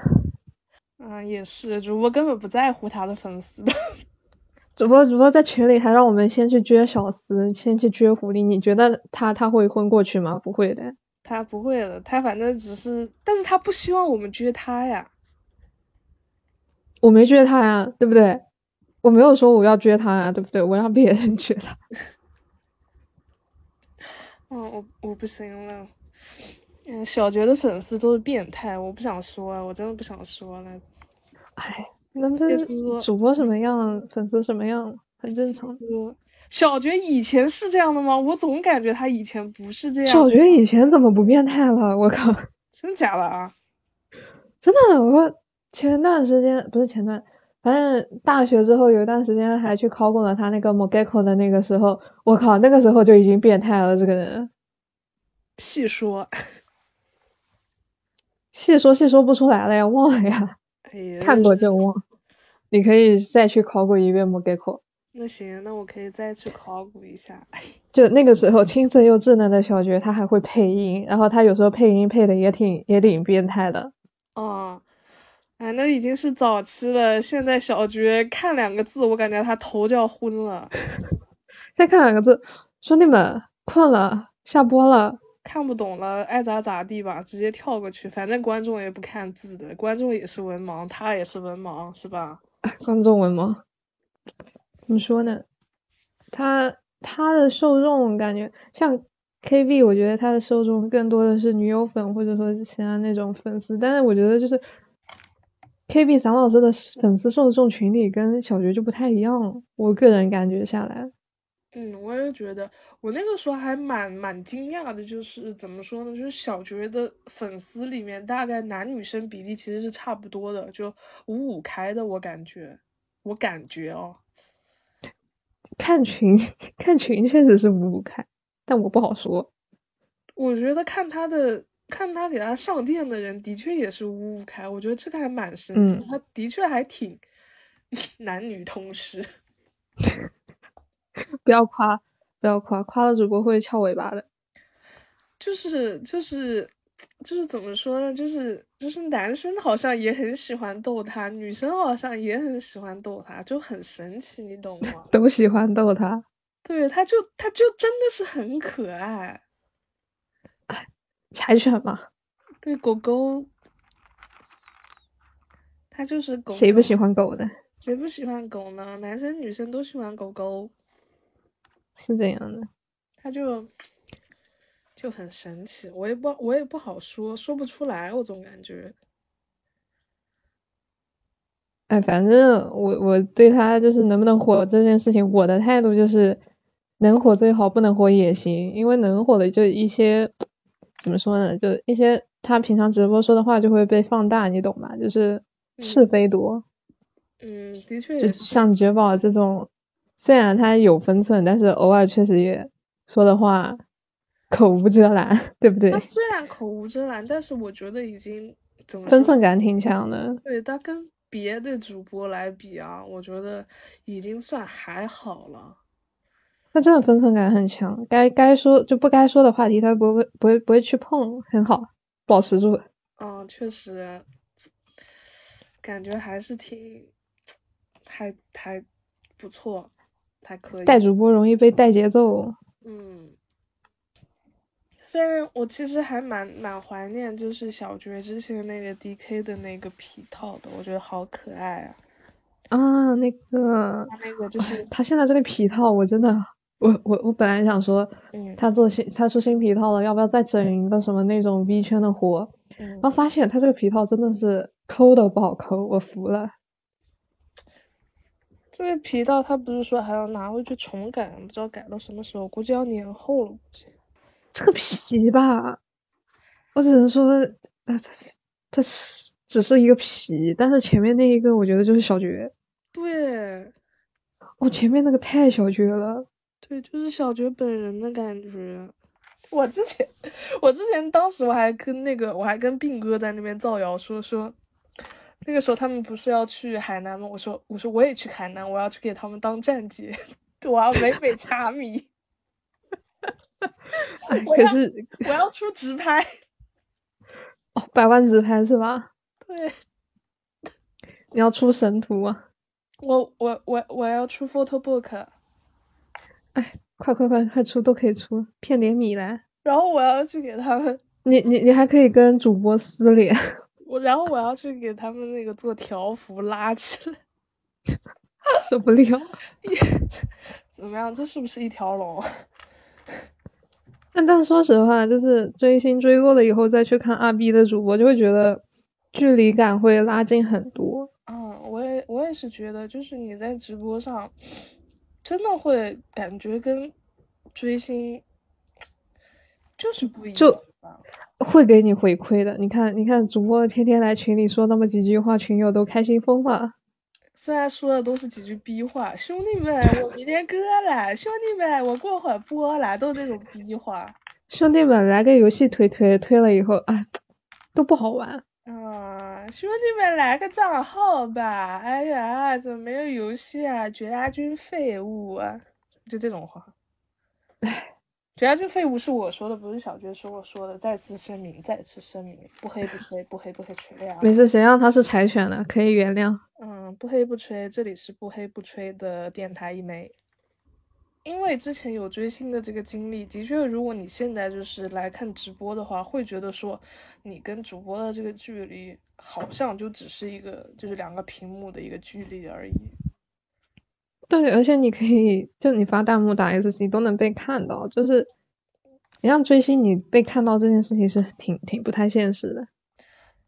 哎 *laughs* 啊，也是，主播根本不在乎他的粉丝的。*laughs* 主播主播在群里还让我们先去撅小司，先去撅狐狸。你觉得他他会昏过去吗？不会的，他不会的，他反正只是，但是他不希望我们撅他呀。我没撅他呀，对不对？我没有说我要撅他呀，对不对？我让别人撅他。*laughs* 哦，我我不行了。嗯，小觉的粉丝都是变态，我不想说，我真的不想说了。哎，那不主播什么样，粉丝什么样，很正常。小觉以前是这样的吗？我总感觉他以前不是这样。小觉以前怎么不变态了？我靠，真假的啊？真的，我前段时间不是前段，反正大学之后有一段时间还去考过了他那个 Mogeko 的那个时候，我靠，那个时候就已经变态了，这个人。细说。细说细说不出来了呀，忘了呀，看过就忘。你可以再去考古一遍莫盖克。那行，那我可以再去考古一下。*laughs* 就那个时候，青涩又稚嫩的小觉，他还会配音，然后他有时候配音配的也挺也挺变态的。哦，哎，那已经是早期了。现在小觉看两个字，我感觉他头就要昏了。*laughs* 再看两个字，兄弟们困了，下播了。看不懂了，爱咋咋地吧，直接跳过去。反正观众也不看字的，观众也是文盲，他也是文盲，是吧？*laughs* 观众文盲，怎么说呢？他他的受众感觉像 KB，我觉得他的受众更多的是女友粉，或者说其他那种粉丝。但是我觉得就是 KB 散老师的粉丝受众群体跟小学就不太一样，我个人感觉下来。嗯，我也觉得，我那个时候还蛮蛮惊讶的，就是怎么说呢，就是小觉的粉丝里面，大概男女生比例其实是差不多的，就五五开的，我感觉，我感觉哦，看群 *laughs* 看群确实是五五开，但我不好说。我觉得看他的看他给他上电的人，的确也是五五开，我觉得这个还蛮神奇，他的确还挺 *laughs* 男女通吃。*laughs* 不要夸，不要夸，夸了主播会翘尾巴的。就是就是就是怎么说呢？就是就是男生好像也很喜欢逗他，女生好像也很喜欢逗他，就很神奇，你懂吗？*laughs* 都喜欢逗他。对，他就他就真的是很可爱。柴犬嘛。对，狗狗。他就是狗。谁不喜欢狗的？谁不喜欢狗呢？男生女生都喜欢狗狗。是这样的，他就就很神奇，我也不我也不好说，说不出来，我总感觉。哎，反正我我对他就是能不能火这件事情，我的态度就是能火最好，不能火也行，因为能火的就一些怎么说呢，就一些他平常直播说的话就会被放大，你懂吧？就是是非多。嗯，的确，就像绝宝这种。虽然他有分寸，但是偶尔确实也说的话口无遮拦，对不对？他虽然口无遮拦，但是我觉得已经怎么分寸感挺强的。对他跟别的主播来比啊，我觉得已经算还好了。他真的分寸感很强，该该说就不该说的话题，他不会不会不会去碰，很好，保持住。嗯，确实，感觉还是挺，还还不错。还可以带主播容易被带节奏。嗯，虽然我其实还蛮蛮怀念，就是小绝之前那个 DK 的那个皮套的，我觉得好可爱啊。啊，那个，那个就是他现在这个皮套，我真的，我我我本来想说，他做新他出新皮套了，要不要再整一个什么那种 V 圈的活？然后发现他这个皮套真的是抠的不好抠，我服了。这个皮套他不是说还要拿回去重改，不知道改到什么时候，估计要年后了。估计这个皮吧，我只能说，他他他是只是一个皮，但是前面那一个我觉得就是小绝。对，哦，前面那个太小绝了。对，就是小绝本人的感觉。我之前，我之前当时我还跟那个，我还跟病哥在那边造谣说说。那个时候他们不是要去海南吗？我说我说我也去海南，我要去给他们当站姐，*laughs* 我要美美 *laughs* 茶米。*laughs* 可是我要出直拍。哦，百万直拍是吧？对。*laughs* 你要出神图啊！我我我我要出 photo book。哎，快快快快出，都可以出，骗点米来。然后我要去给他们。你你你还可以跟主播撕脸。*laughs* 我然后我要去给他们那个做条幅拉起来。受不了。怎么样？这是不是一条龙？但但说实话，就是追星追过了以后再去看二 B 的主播，就会觉得距离感会拉近很多。嗯，我也我也是觉得，就是你在直播上，真的会感觉跟追星就是不一样，就会给你回馈的。你看，你看主播天天来群里说那么几句话，群友都开心疯了。虽然说的都是几句逼话，兄弟们，我明天割了，兄弟们，我过会儿播了，都是这种逼话。兄弟们，来个游戏推推，推了以后啊，都不好玩。啊，兄弟们，来个账号吧。哎呀，怎么没有游戏啊？绝大军废物啊！就这种话。唉。绝大军废物是我说的，不是小娟说我说的。再次声明，再次声明，不黑不吹，不黑不黑吹啊！没事，谁让他是柴犬呢，可以原谅。嗯，不黑不吹，这里是不黑不吹的电台一枚。因为之前有追星的这个经历，的确，如果你现在就是来看直播的话，会觉得说你跟主播的这个距离好像就只是一个，就是两个屏幕的一个距离而已。对，而且你可以，就你发弹幕打 S C 都能被看到，就是你让追星，你被看到这件事情是挺挺不太现实的。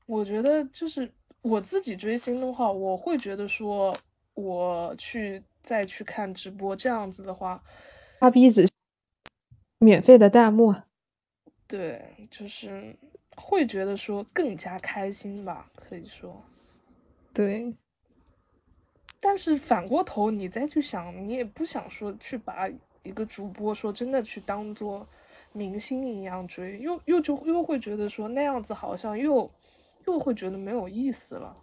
我觉得就是我自己追星的话，我会觉得说我去再去看直播这样子的话，发逼只免费的弹幕，对，就是会觉得说更加开心吧，可以说，对。但是反过头，你再去想，你也不想说去把一个主播说真的去当做明星一样追，又又就又会觉得说那样子好像又又会觉得没有意思了。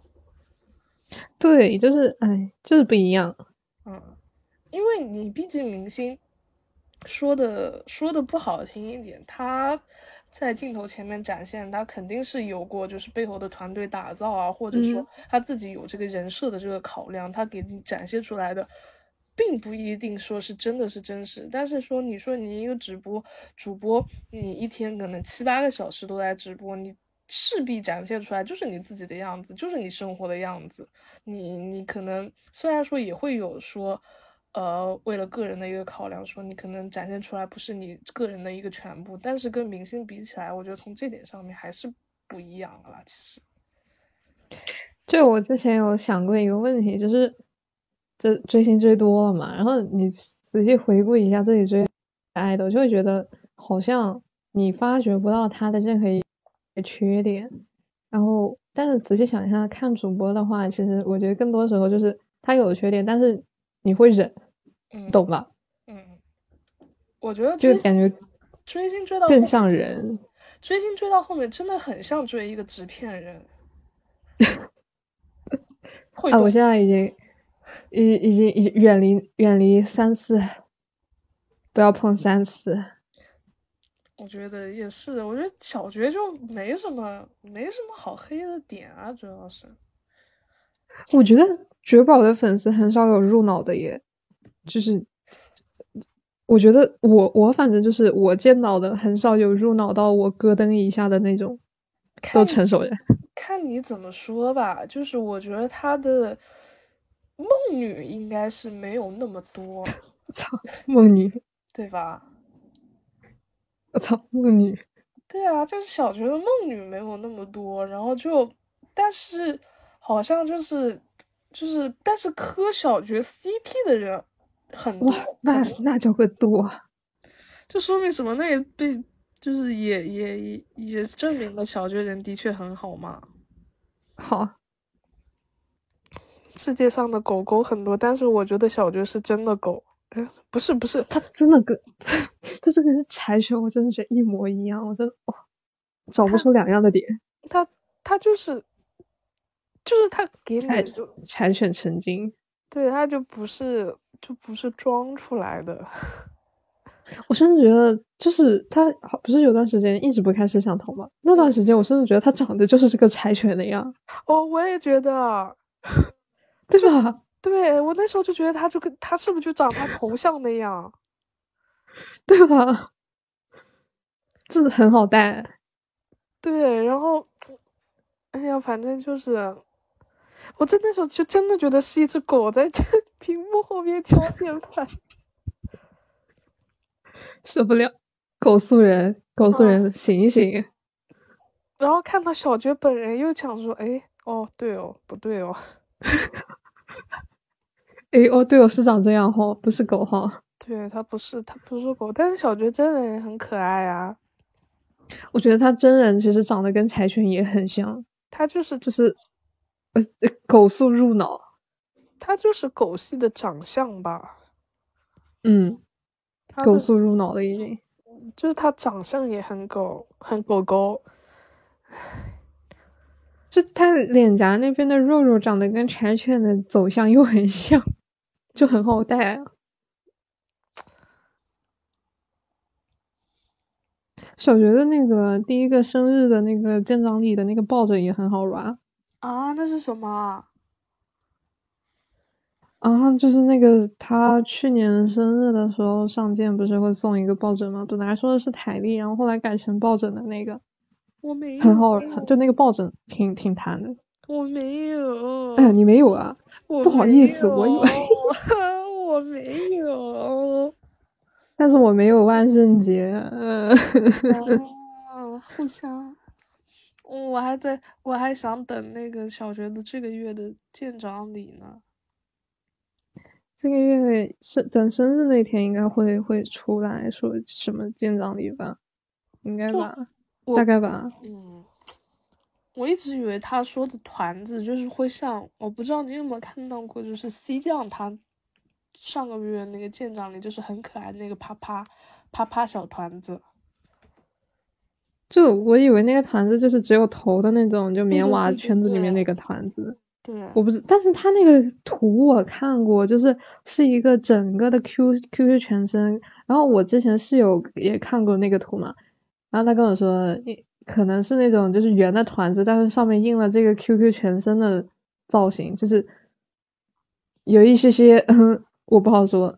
对，就是哎，就是不一样。嗯，因为你毕竟明星说的说的不好听一点，他。在镜头前面展现，他肯定是有过，就是背后的团队打造啊，或者说他自己有这个人设的这个考量，他给你展现出来的，并不一定说是真的是真实。但是说，你说你一个直播主播，你一天可能七八个小时都在直播，你势必展现出来就是你自己的样子，就是你生活的样子。你你可能虽然说也会有说。呃，为了个人的一个考量，说你可能展现出来不是你个人的一个全部，但是跟明星比起来，我觉得从这点上面还是不一样的啦。其实，*laughs* 就我之前有想过一个问题，就是这追星追多了嘛，然后你仔细回顾一下自己追爱豆，就会觉得好像你发掘不到他的任何一个缺点。然后，但是仔细想一下，看主播的话，其实我觉得更多时候就是他有缺点，但是。你会忍，懂吗？嗯，我觉得就感觉追星追到更像人，追星追到后面真的很像追一个纸片人。*laughs* 啊，我现在已经已已经已远离远离三四，不要碰三四。我觉得也是，我觉得小绝就没什么没什么好黑的点啊，主要是。我觉得绝宝的粉丝很少有入脑的耶，就是我觉得我我反正就是我见到的很少有入脑到我咯噔一下的那种，都成熟人。*laughs* 看你怎么说吧，就是我觉得他的梦女应该是没有那么多。*laughs* 操，梦女，对吧？我 *laughs* 操，梦女。对啊，就是小学的梦女没有那么多，然后就但是。好像就是，就是，但是磕小绝 CP 的人很多，那那叫个多，这说明什么？那也被就是也也也也证明了小绝人的确很好嘛。好，*laughs* 世界上的狗狗很多，但是我觉得小绝是真的狗。哎，不是不是，他真的跟他这个是柴犬，我真的觉得一模一样，我真的哦，找不出两样的点。他他就是。就是他给你就柴犬成精，对，他就不是就不是装出来的。*laughs* 我甚至觉得，就是他好不是有段时间一直不看摄像头吗？那段时间我甚至觉得他长得就是这个柴犬的样。哦，我也觉得，*laughs* 对吧？对我那时候就觉得他就跟他是不是就长他头像那样，*laughs* 对吧？就是很好带。对，然后，哎呀，反正就是，我真那时候就真的觉得是一只狗在这屏幕后面敲键盘，*laughs* 受不了，狗素人，狗素人，醒醒！然后看到小觉本人，又想说，哎，哦，对哦，不对哦，*laughs* 哎，哦，对哦，是长这样哈，不是狗哈。对，它不是，它不是狗，但是小觉真人也很可爱啊。我觉得他真人其实长得跟柴犬也很像，他就是就是呃狗速入脑，他就是狗系的长相吧，嗯，狗速入脑了已经，就是他长相也很狗，很狗狗，就他脸颊那边的肉肉长得跟柴犬的走向又很像，就很好带。小学的那个第一个生日的那个建长礼的那个抱枕也很好玩啊！那是什么？啊，就是那个他去年生日的时候上件不是会送一个抱枕吗？本来说的是台历，然后后来改成抱枕的那个。我没有。很好，就那个抱枕挺挺弹的。我没有。哎，你没有啊？不好意思，我有。*laughs* 我没有。但是我没有万圣节，嗯，*laughs* 互相，我还在我还想等那个小学的这个月的见长礼呢。这个月生等生日那天应该会会出来说什么见长礼吧？应该吧？大概吧？嗯，我一直以为他说的团子就是会像，我不知道你有没有看到过，就是 C 酱他。上个月那个舰长里就是很可爱那个啪啪啪啪小团子，就我以为那个团子就是只有头的那种，就棉娃圈子里面那个团子。对，我不是，但是他那个图我看过，就是是一个整个的 Q Q Q 全身。然后我之前室友也看过那个图嘛，然后他跟我说，可能是那种就是圆的团子，但是上面印了这个 Q Q 全身的造型，就是有一些些嗯。*laughs* 我不好说，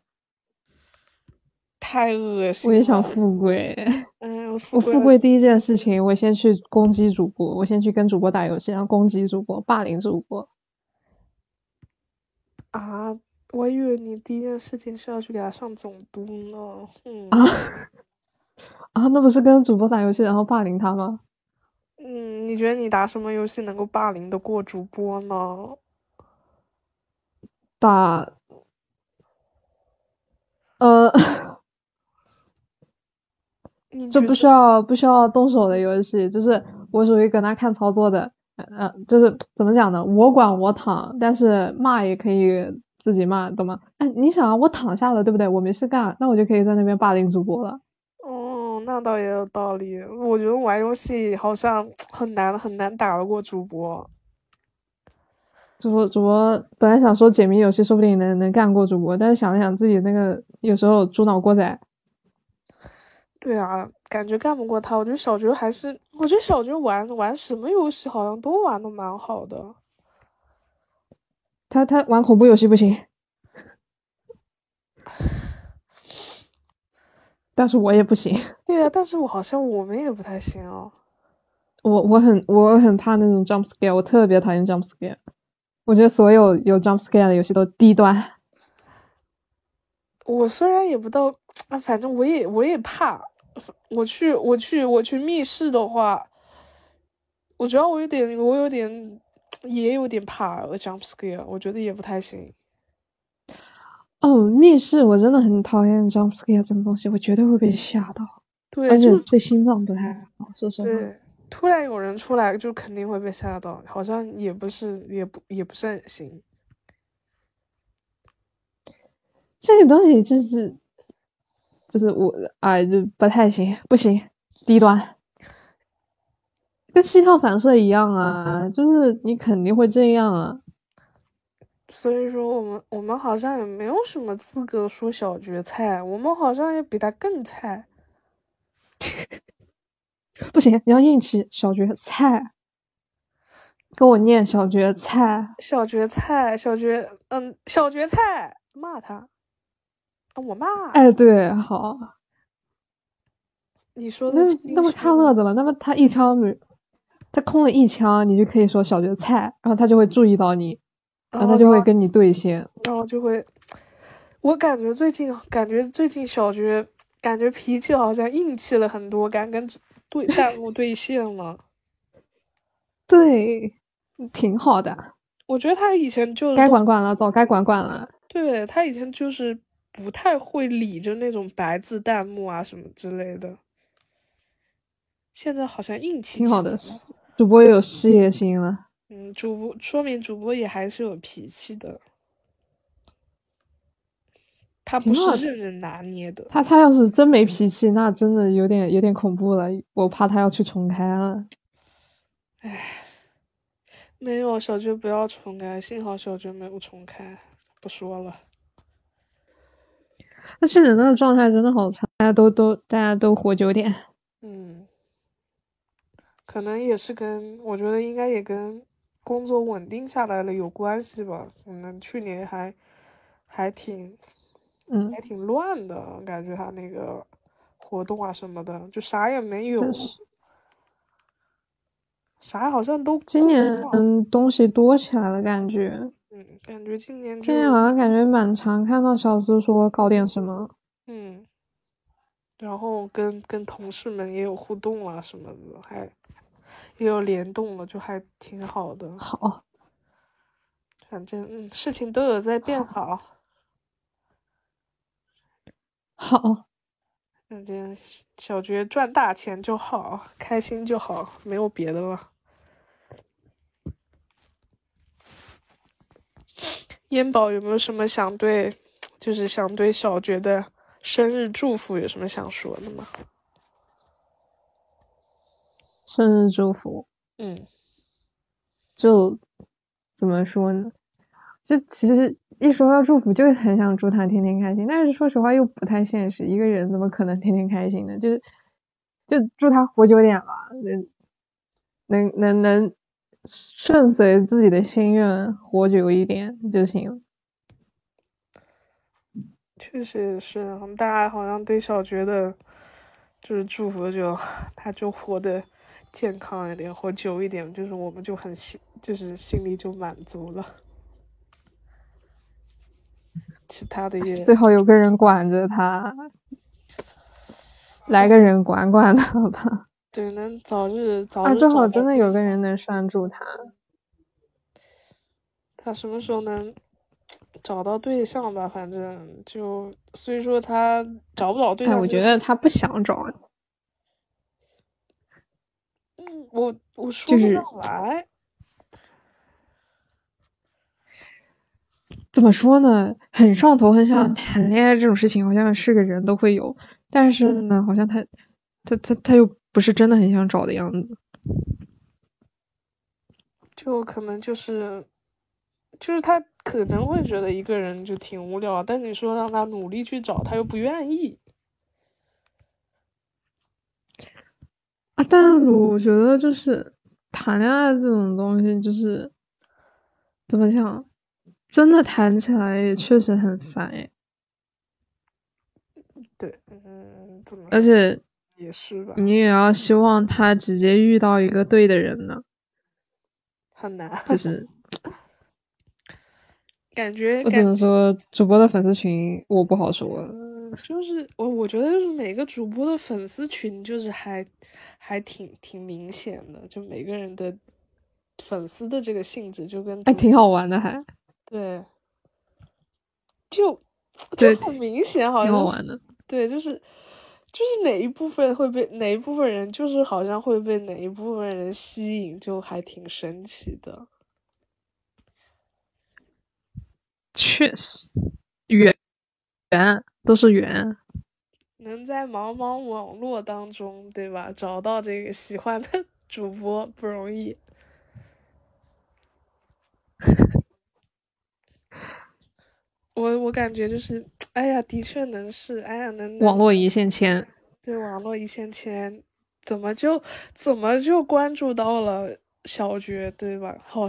太恶心。我也想富贵。嗯，我富贵第一件事情，我先去攻击主播，我先去跟主播打游戏，然后攻击主播，霸凌主播。啊，我以为你第一件事情是要去给他上总督呢。啊啊，那不是跟主播打游戏然后霸凌他吗？嗯，你觉得你打什么游戏能够霸凌得过主播呢？打。呃，就不需要不需要动手的游戏，就是我属于搁那看操作的，嗯，就是怎么讲呢？我管我躺，但是骂也可以自己骂，懂吗？哎，你想啊，我躺下了，对不对？我没事干，那我就可以在那边霸凌主播了。哦，那倒也有道理。我觉得玩游戏好像 *tsk* 很难很难打得过主播。主播主播本来想说解谜游戏说不定能能干过主播，但是想了想自己那个有时候猪脑过载。对啊，感觉干不过他。我觉得小菊还是，我觉得小菊玩玩什么游戏好像都玩的蛮好的。他他玩恐怖游戏不行，但是我也不行。对啊，但是我好像我们也不太行哦。我我很我很怕那种 jump scare，我特别讨厌 jump scare。我觉得所有有 jump scare 的游戏都低端。我虽然也不到啊，反正我也我也怕。我去我去我去密室的话，我主要我有点我有点也有点怕 jump scare，我觉得也不太行。哦，密室我真的很讨厌 jump scare 这种东西，我绝对会被吓到。对，而且对心脏不太好，说实话。突然有人出来，就肯定会被吓到，好像也不是，也不也不是很行。这个东西就是，就是我哎，就不太行，不行，低端，跟膝跳反射一样啊，就是你肯定会这样啊。所以说，我们我们好像也没有什么资格说小蕨菜，我们好像也比他更菜。*laughs* 不行，你要硬气，小蕨菜。跟我念小蕨菜，小蕨菜，小蕨，嗯，小蕨菜，骂他，我骂。哎，对，好。你说的那么看乐怎么？那么他一枪没，他空了一枪，你就可以说小学菜，然后他就会注意到你，然后他就会跟你对线，然后就会。我感觉最近，感觉最近小学，感觉脾气好像硬气了很多，敢跟对弹幕对线了。*laughs* 对，挺好的。我觉得他以前就该管管了，早该管管了。对他以前就是不太会理着那种白字弹幕啊什么之类的，现在好像硬气。挺好的，主播有事业心了。嗯，主播说明主播也还是有脾气的。他不是任人拿捏的。他他要是真没脾气，那真的有点有点恐怖了。我怕他要去重开了。唉，没有小娟不要重开，幸好小娟没有重开。不说了。那确实那个状态真的好差，大家都都大家都活久点。嗯，可能也是跟我觉得应该也跟工作稳定下来了有关系吧。可能去年还还挺。嗯，还挺乱的，感觉他那个活动啊什么的，就啥也没有，啥好像都。今年嗯，东西多起来了，感觉。嗯，感觉今年。今年好像感觉蛮常看到小资说搞点什么。嗯。然后跟跟同事们也有互动啊什么的，还也有联动了，就还挺好的。好。反正嗯，事情都有在变好。好，反正小觉赚大钱就好，开心就好，没有别的了。烟宝有没有什么想对，就是想对小觉的生日祝福，有什么想说的吗？生日祝福，嗯，就怎么说呢？就其实。一说到祝福，就很想祝他天天开心，但是说实话又不太现实。一个人怎么可能天天开心呢？就是就祝他活久点吧，能能能能顺随自己的心愿活久一点就行。确实也是，大家好像对小觉的，就是祝福就他就活得健康一点，活久一点，就是我们就很心，就是心里就满足了。其他的也最好有个人管着他，来个人管管他吧。对，能早日早日。啊，最好真的有个人能拴住他。他什么时候能找到对象吧？反正就，虽说他找不到对象。我觉得他不想找。嗯，我我说不上来。怎么说呢？很上头，很想谈恋爱这种事情，好像是个人都会有。但是呢，好像他，他他他又不是真的很想找的样子。就可能就是，就是他可能会觉得一个人就挺无聊，但你说让他努力去找，他又不愿意。啊，但我觉得就是谈恋爱这种东西，就是怎么讲？真的谈起来也确实很烦哎。对，嗯，怎么？而且也是吧。你也要希望他直接遇到一个对的人呢。很难。*laughs* 就是感觉。我只能说，主播的粉丝群我不好说。就是我，我觉得就是每个主播的粉丝群，就是还还挺挺明显的，就每个人的粉丝的这个性质就跟。还挺好玩的，还。对，就就很明显，好像是对，就是就是哪一部分会被哪一部分人，就是好像会被哪一部分人吸引，就还挺神奇的。确实，缘缘都是缘，能在茫茫网络当中，对吧？找到这个喜欢的主播不容易。我我感觉就是，哎呀，的确能是，哎呀，能网络一线牵，对，网络一线牵，怎么就怎么就关注到了小绝对吧？好，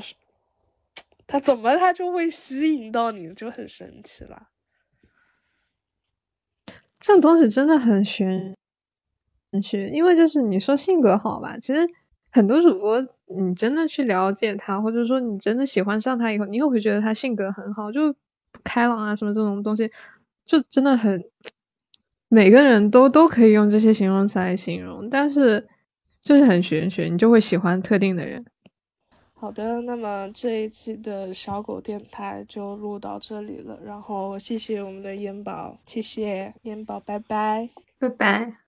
他怎么他就会吸引到你，就很神奇了。这种东西真的很玄学，因为就是你说性格好吧，其实很多主播你真的去了解他，或者说你真的喜欢上他以后，你又会觉得他性格很好，就开朗啊什么这种东西，就真的很每个人都都可以用这些形容词来形容，但是。就是很玄学，你就会喜欢特定的人。好的，那么这一期的小狗电台就录到这里了，然后谢谢我们的烟宝，谢谢烟宝，拜拜，拜拜。